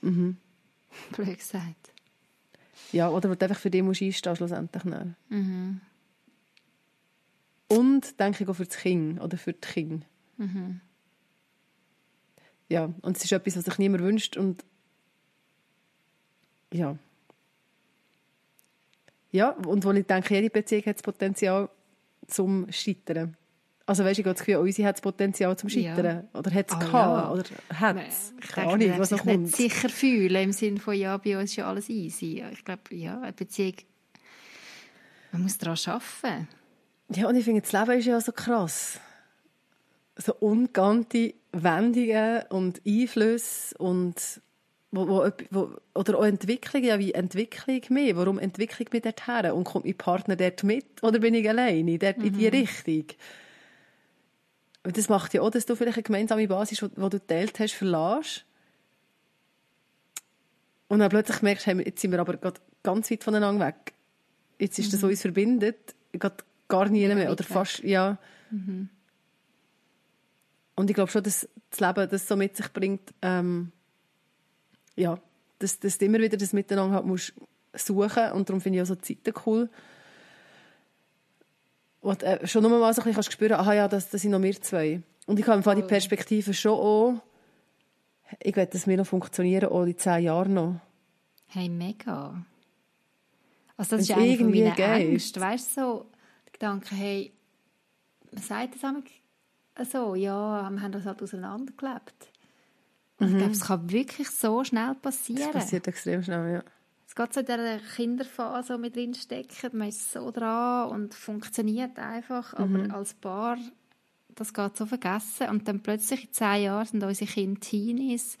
Mhm. Blöd gesagt. Ja, oder wo du einfach für dich musst einstehen schlussendlich. Mhm. Und denke ich auch für das Kind oder für die Kinder. Mhm. Ja, und es ist etwas, was sich niemand wünscht und ja. Ja, und wo ich denke, jede Beziehung hat das Potenzial zum Scheitern. Also weißt du, ich habe das Gefühl, unsere hat das Potenzial zum Scheitern. Ja. Oder hat es oh, gehabt? Ja. Oder hat es? Ich kann nicht, was noch kommt. nicht sicher fühlen, im Sinne von, ja, bei uns ist ja alles easy. Ich glaube, ja, eine Beziehung, man muss daran arbeiten. Ja, und ich finde, das Leben ist ja so krass. So ungeahnte Wendungen und Einflüsse und wo, wo, wo, oder auch Entwicklung, ja, wie Entwicklung mehr? Warum entwickle ich mich dorthin? Und kommt mein Partner dort mit? Oder bin ich alleine dort mhm. in die mhm. Richtung? Das macht ja auch, dass du vielleicht eine gemeinsame Basis, die du geteilt hast, verlässt. Und dann plötzlich merkst du, hey, jetzt sind wir aber ganz weit voneinander weg. Jetzt ist mhm. das, was uns verbindet, gar nie mehr. Oder fast, ja. Mhm. Und ich glaube schon, dass das Leben das so mit sich bringt, ähm, ja, dass, dass du immer wieder das Miteinander halt musst suchen Und darum finde ich auch so Zeiten cool du äh, schon nur mal so ein bisschen spüren aha ja, das, das sind noch wir zwei. Und ich habe einfach die Perspektive schon auch, ich will, dass wir noch funktionieren, auch in zehn Jahren noch. Hey, mega. Also das Wenn's ist eine von meinen Ängsten. Weißt du, so Gedanken, hey, man sagt das einmal so, ja, wir haben das halt auseinandergelebt. Mhm. Ich glaube, es kann wirklich so schnell passieren. Das passiert extrem schnell, ja es geht so in dieser Kinderphase mit drinstecken, man ist so dran und funktioniert einfach, aber mhm. als Paar, das geht so vergessen und dann plötzlich in zehn Jahren sind unsere Kinder Teenies,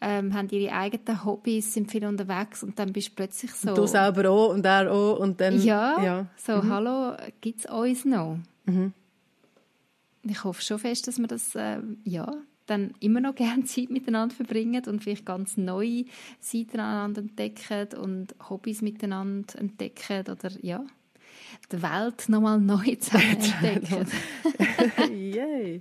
ähm, haben ihre eigenen Hobbys, sind viel unterwegs und dann bist du plötzlich so... Und du selber auch und er auch und dann... Ja, ja. so, mhm. hallo, gibt es uns noch? Mhm. Ich hoffe schon fest, dass wir das, äh, ja, dann immer noch gerne Zeit miteinander verbringen und vielleicht ganz neue Seiten aneinander entdecken und Hobbys miteinander entdecken oder ja, die Welt nochmal neu zusammen entdecken. Yay!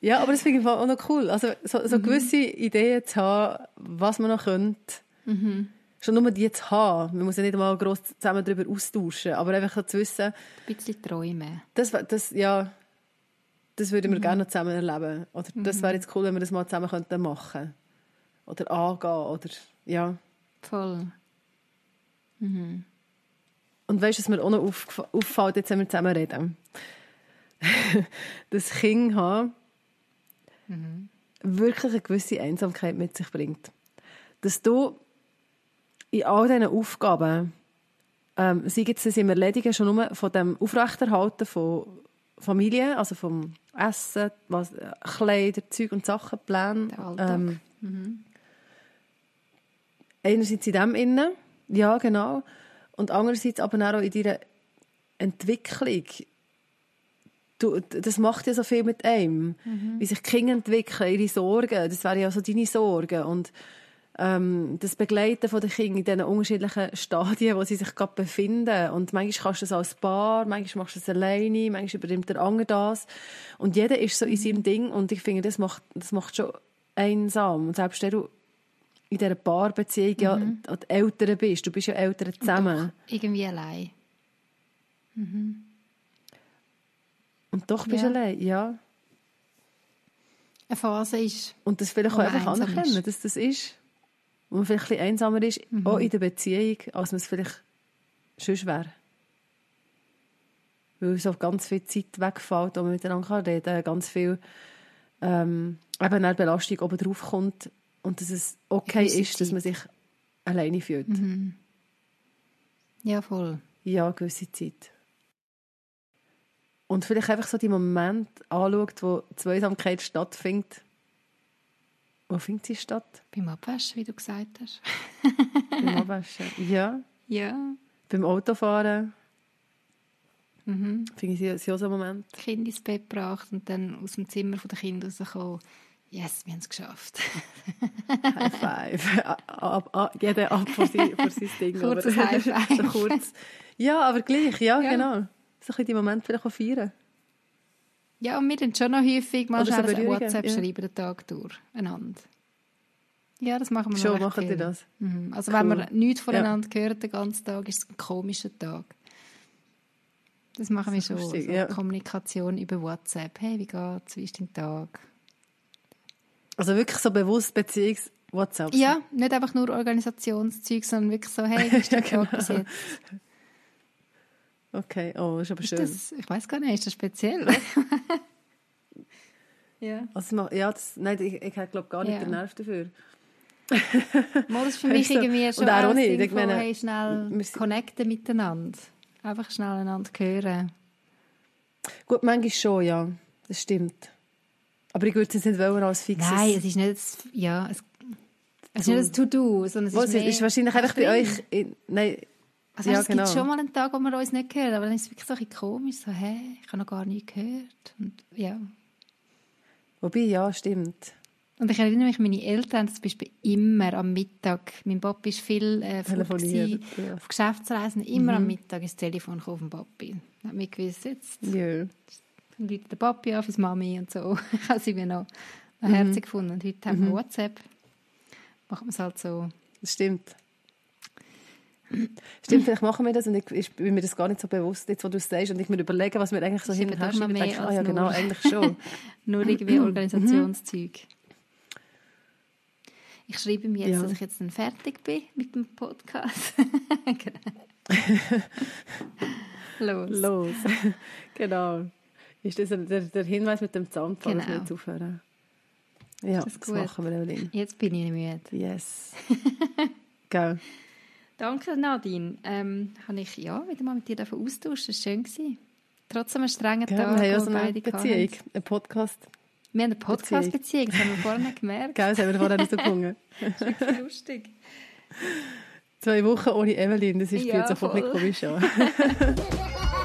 Ja, aber das finde ich auch noch cool. Also so, so mhm. gewisse Ideen zu haben, was man noch könnte. Mhm. schon nur die zu haben. Man muss ja nicht mal gross zusammen darüber austauschen, aber einfach zu wissen. Ein bisschen träumen. Das, das, ja, das würden wir mhm. gerne noch zusammen erleben. Oder mhm. das wäre jetzt cool, wenn wir das mal zusammen könnten machen Oder angehen, oder, ja. Voll. Mhm. Und weißt du, was mir auch noch auffällt, jetzt wenn wir zusammen reden? das Kind haben mhm. wirklich eine gewisse Einsamkeit mit sich bringt. Dass du in all diesen Aufgaben, ähm, sei jetzt das im Erledigen schon nur von dem Aufrechterhalten von Familie, also vom Essen, was, Kleider, Zeug und Sachen, Pläne. Ähm, mhm. Einerseits in dem innen, ja genau, und andererseits aber auch in deiner Entwicklung. Du, das macht ja so viel mit einem. Mhm. Wie sich Kinder entwickeln, ihre Sorgen, das wären ja so deine Sorgen. Und ähm, das Begleiten der Kinder in diesen unterschiedlichen Stadien, wo sie sich gerade befinden. Und manchmal kannst du das als Paar, manchmal machst du es alleine, manchmal übernimmt der andere das. Und jeder ist so in seinem Ding und ich finde, das macht, das macht schon einsam. Und selbst wenn du in dieser Paarbeziehung mhm. ja die Eltern bist, du bist ja Eltern zusammen. Doch, irgendwie allein. Mhm. Und doch bist du ja. allein, ja. Eine Phase ist. Und das vielleicht auch einfach anerkennen, ist. dass das ist wo man vielleicht ein bisschen einsamer ist, mhm. auch in der Beziehung, als man es vielleicht sonst wäre. Weil so ganz viel Zeit wegfällt, wo man miteinander reden kann, ganz viel ähm, eben eine Belastung oben drauf kommt und dass es okay ist, dass man sich alleine fühlt. Mhm. Ja, voll. Ja, eine gewisse Zeit. Und vielleicht einfach so die Momente anschaut, wo die Zweisamkeit stattfindet, wo findet sie statt? Beim Abwaschen, wie du gesagt hast. Beim Abwaschen, ja. Ja. Beim Autofahren. Mhm. Finde ich sie auch so einen Moment. Kind ins Bett gebracht und dann aus dem Zimmer der Kinder rausgekommen. Yes, wir haben es geschafft. High five. Ab, ab, jeder ab vor, sie, vor sein Ding. Kurzes High five. So kurz. Ja, aber gleich, ja, ja. genau. So ein die Momente vielleicht auch feiern. Ja, und wir dann schon noch häufig mal schnell so WhatsApp ja. schreiben den Tag durch, einander. Ja, das machen wir Schon machen die das? Mhm. Also cool. wenn man nichts voneinander ja. hört den ganzen Tag, ist es ein komischer Tag. Das machen wir schon. Lustig, so ja. Kommunikation über WhatsApp. Hey, wie geht's? Wie ist dein Tag? Also wirklich so bewusst Beziehungs WhatsApp? Ja, nicht einfach nur Organisationszeug, sondern wirklich so, hey, wie ist dein Tag bis jetzt? Okay, oh, ist aber ist schön. Das, ich weiß gar nicht, ist das speziell? ja. Also, ja, das, nein, ich, ich habe glaube gar nicht ja. den Nerv dafür. Mal ist für mich irgendwie schon auch nicht. Ich meine, hey, schnell connecten miteinander. Einfach schnell einander hören. Gut, manchmal schon, ja. Das stimmt. Aber ich würde es nicht wollen als fixes... Nein, es ist nicht... Ja, es, es ist nicht ein To-Do, sondern es ist, mehr, ist wahrscheinlich einfach bei euch... Nein, also ja, es genau. gibt schon mal einen Tag, wo wir uns nicht hören, aber dann ist es wirklich so ein bisschen komisch, so, hä, ich habe noch gar nicht gehört. Und, ja. Wobei, ja, stimmt. Und ich erinnere mich, meine Eltern, zum Beispiel immer am Mittag, mein Papa war viel äh, gewesen, ja. auf Geschäftsreisen, immer mhm. am Mittag ins Telefon auf dem Papi. Hat mich gewusst, jetzt ja. dann der Papi auf, his Mami und so. ich habe sie mir noch, noch mhm. herzig gefunden. Und heute haben wir mhm. WhatsApp. Macht man es halt so. Das stimmt. Stimmt, vielleicht machen wir das und ich, ich bin mir das gar nicht so bewusst, jetzt wo du es sagst und ich mir überlege, was wir eigentlich so hin und her schreiben. Denke, ah ja, genau, eigentlich schon. nur irgendwie Organisationszeug. Ich schreibe mir jetzt, ja. dass ich jetzt dann fertig bin mit dem Podcast. Los. Los. genau. Ist das der, der Hinweis mit dem Zahnfall, genau. dass wir jetzt aufhören? Ja, das, das machen wir, Evelyn. Jetzt bin ich müde. Yes. Gell. Danke, Nadine. Ähm, habe ich ja wieder mal mit dir austauschen. Es war schön. Gewesen. Trotzdem einen strengen Tag. Wir haben ja so eine Beziehung, einen Podcast. Wir haben eine Podcast-Beziehung, das haben wir vorher nicht gemerkt. Gell, das haben wir vorher nicht so gefunden. das ist lustig. Zwei Wochen ohne Evelyn, das ist ja, jetzt sofort nicht komisch an.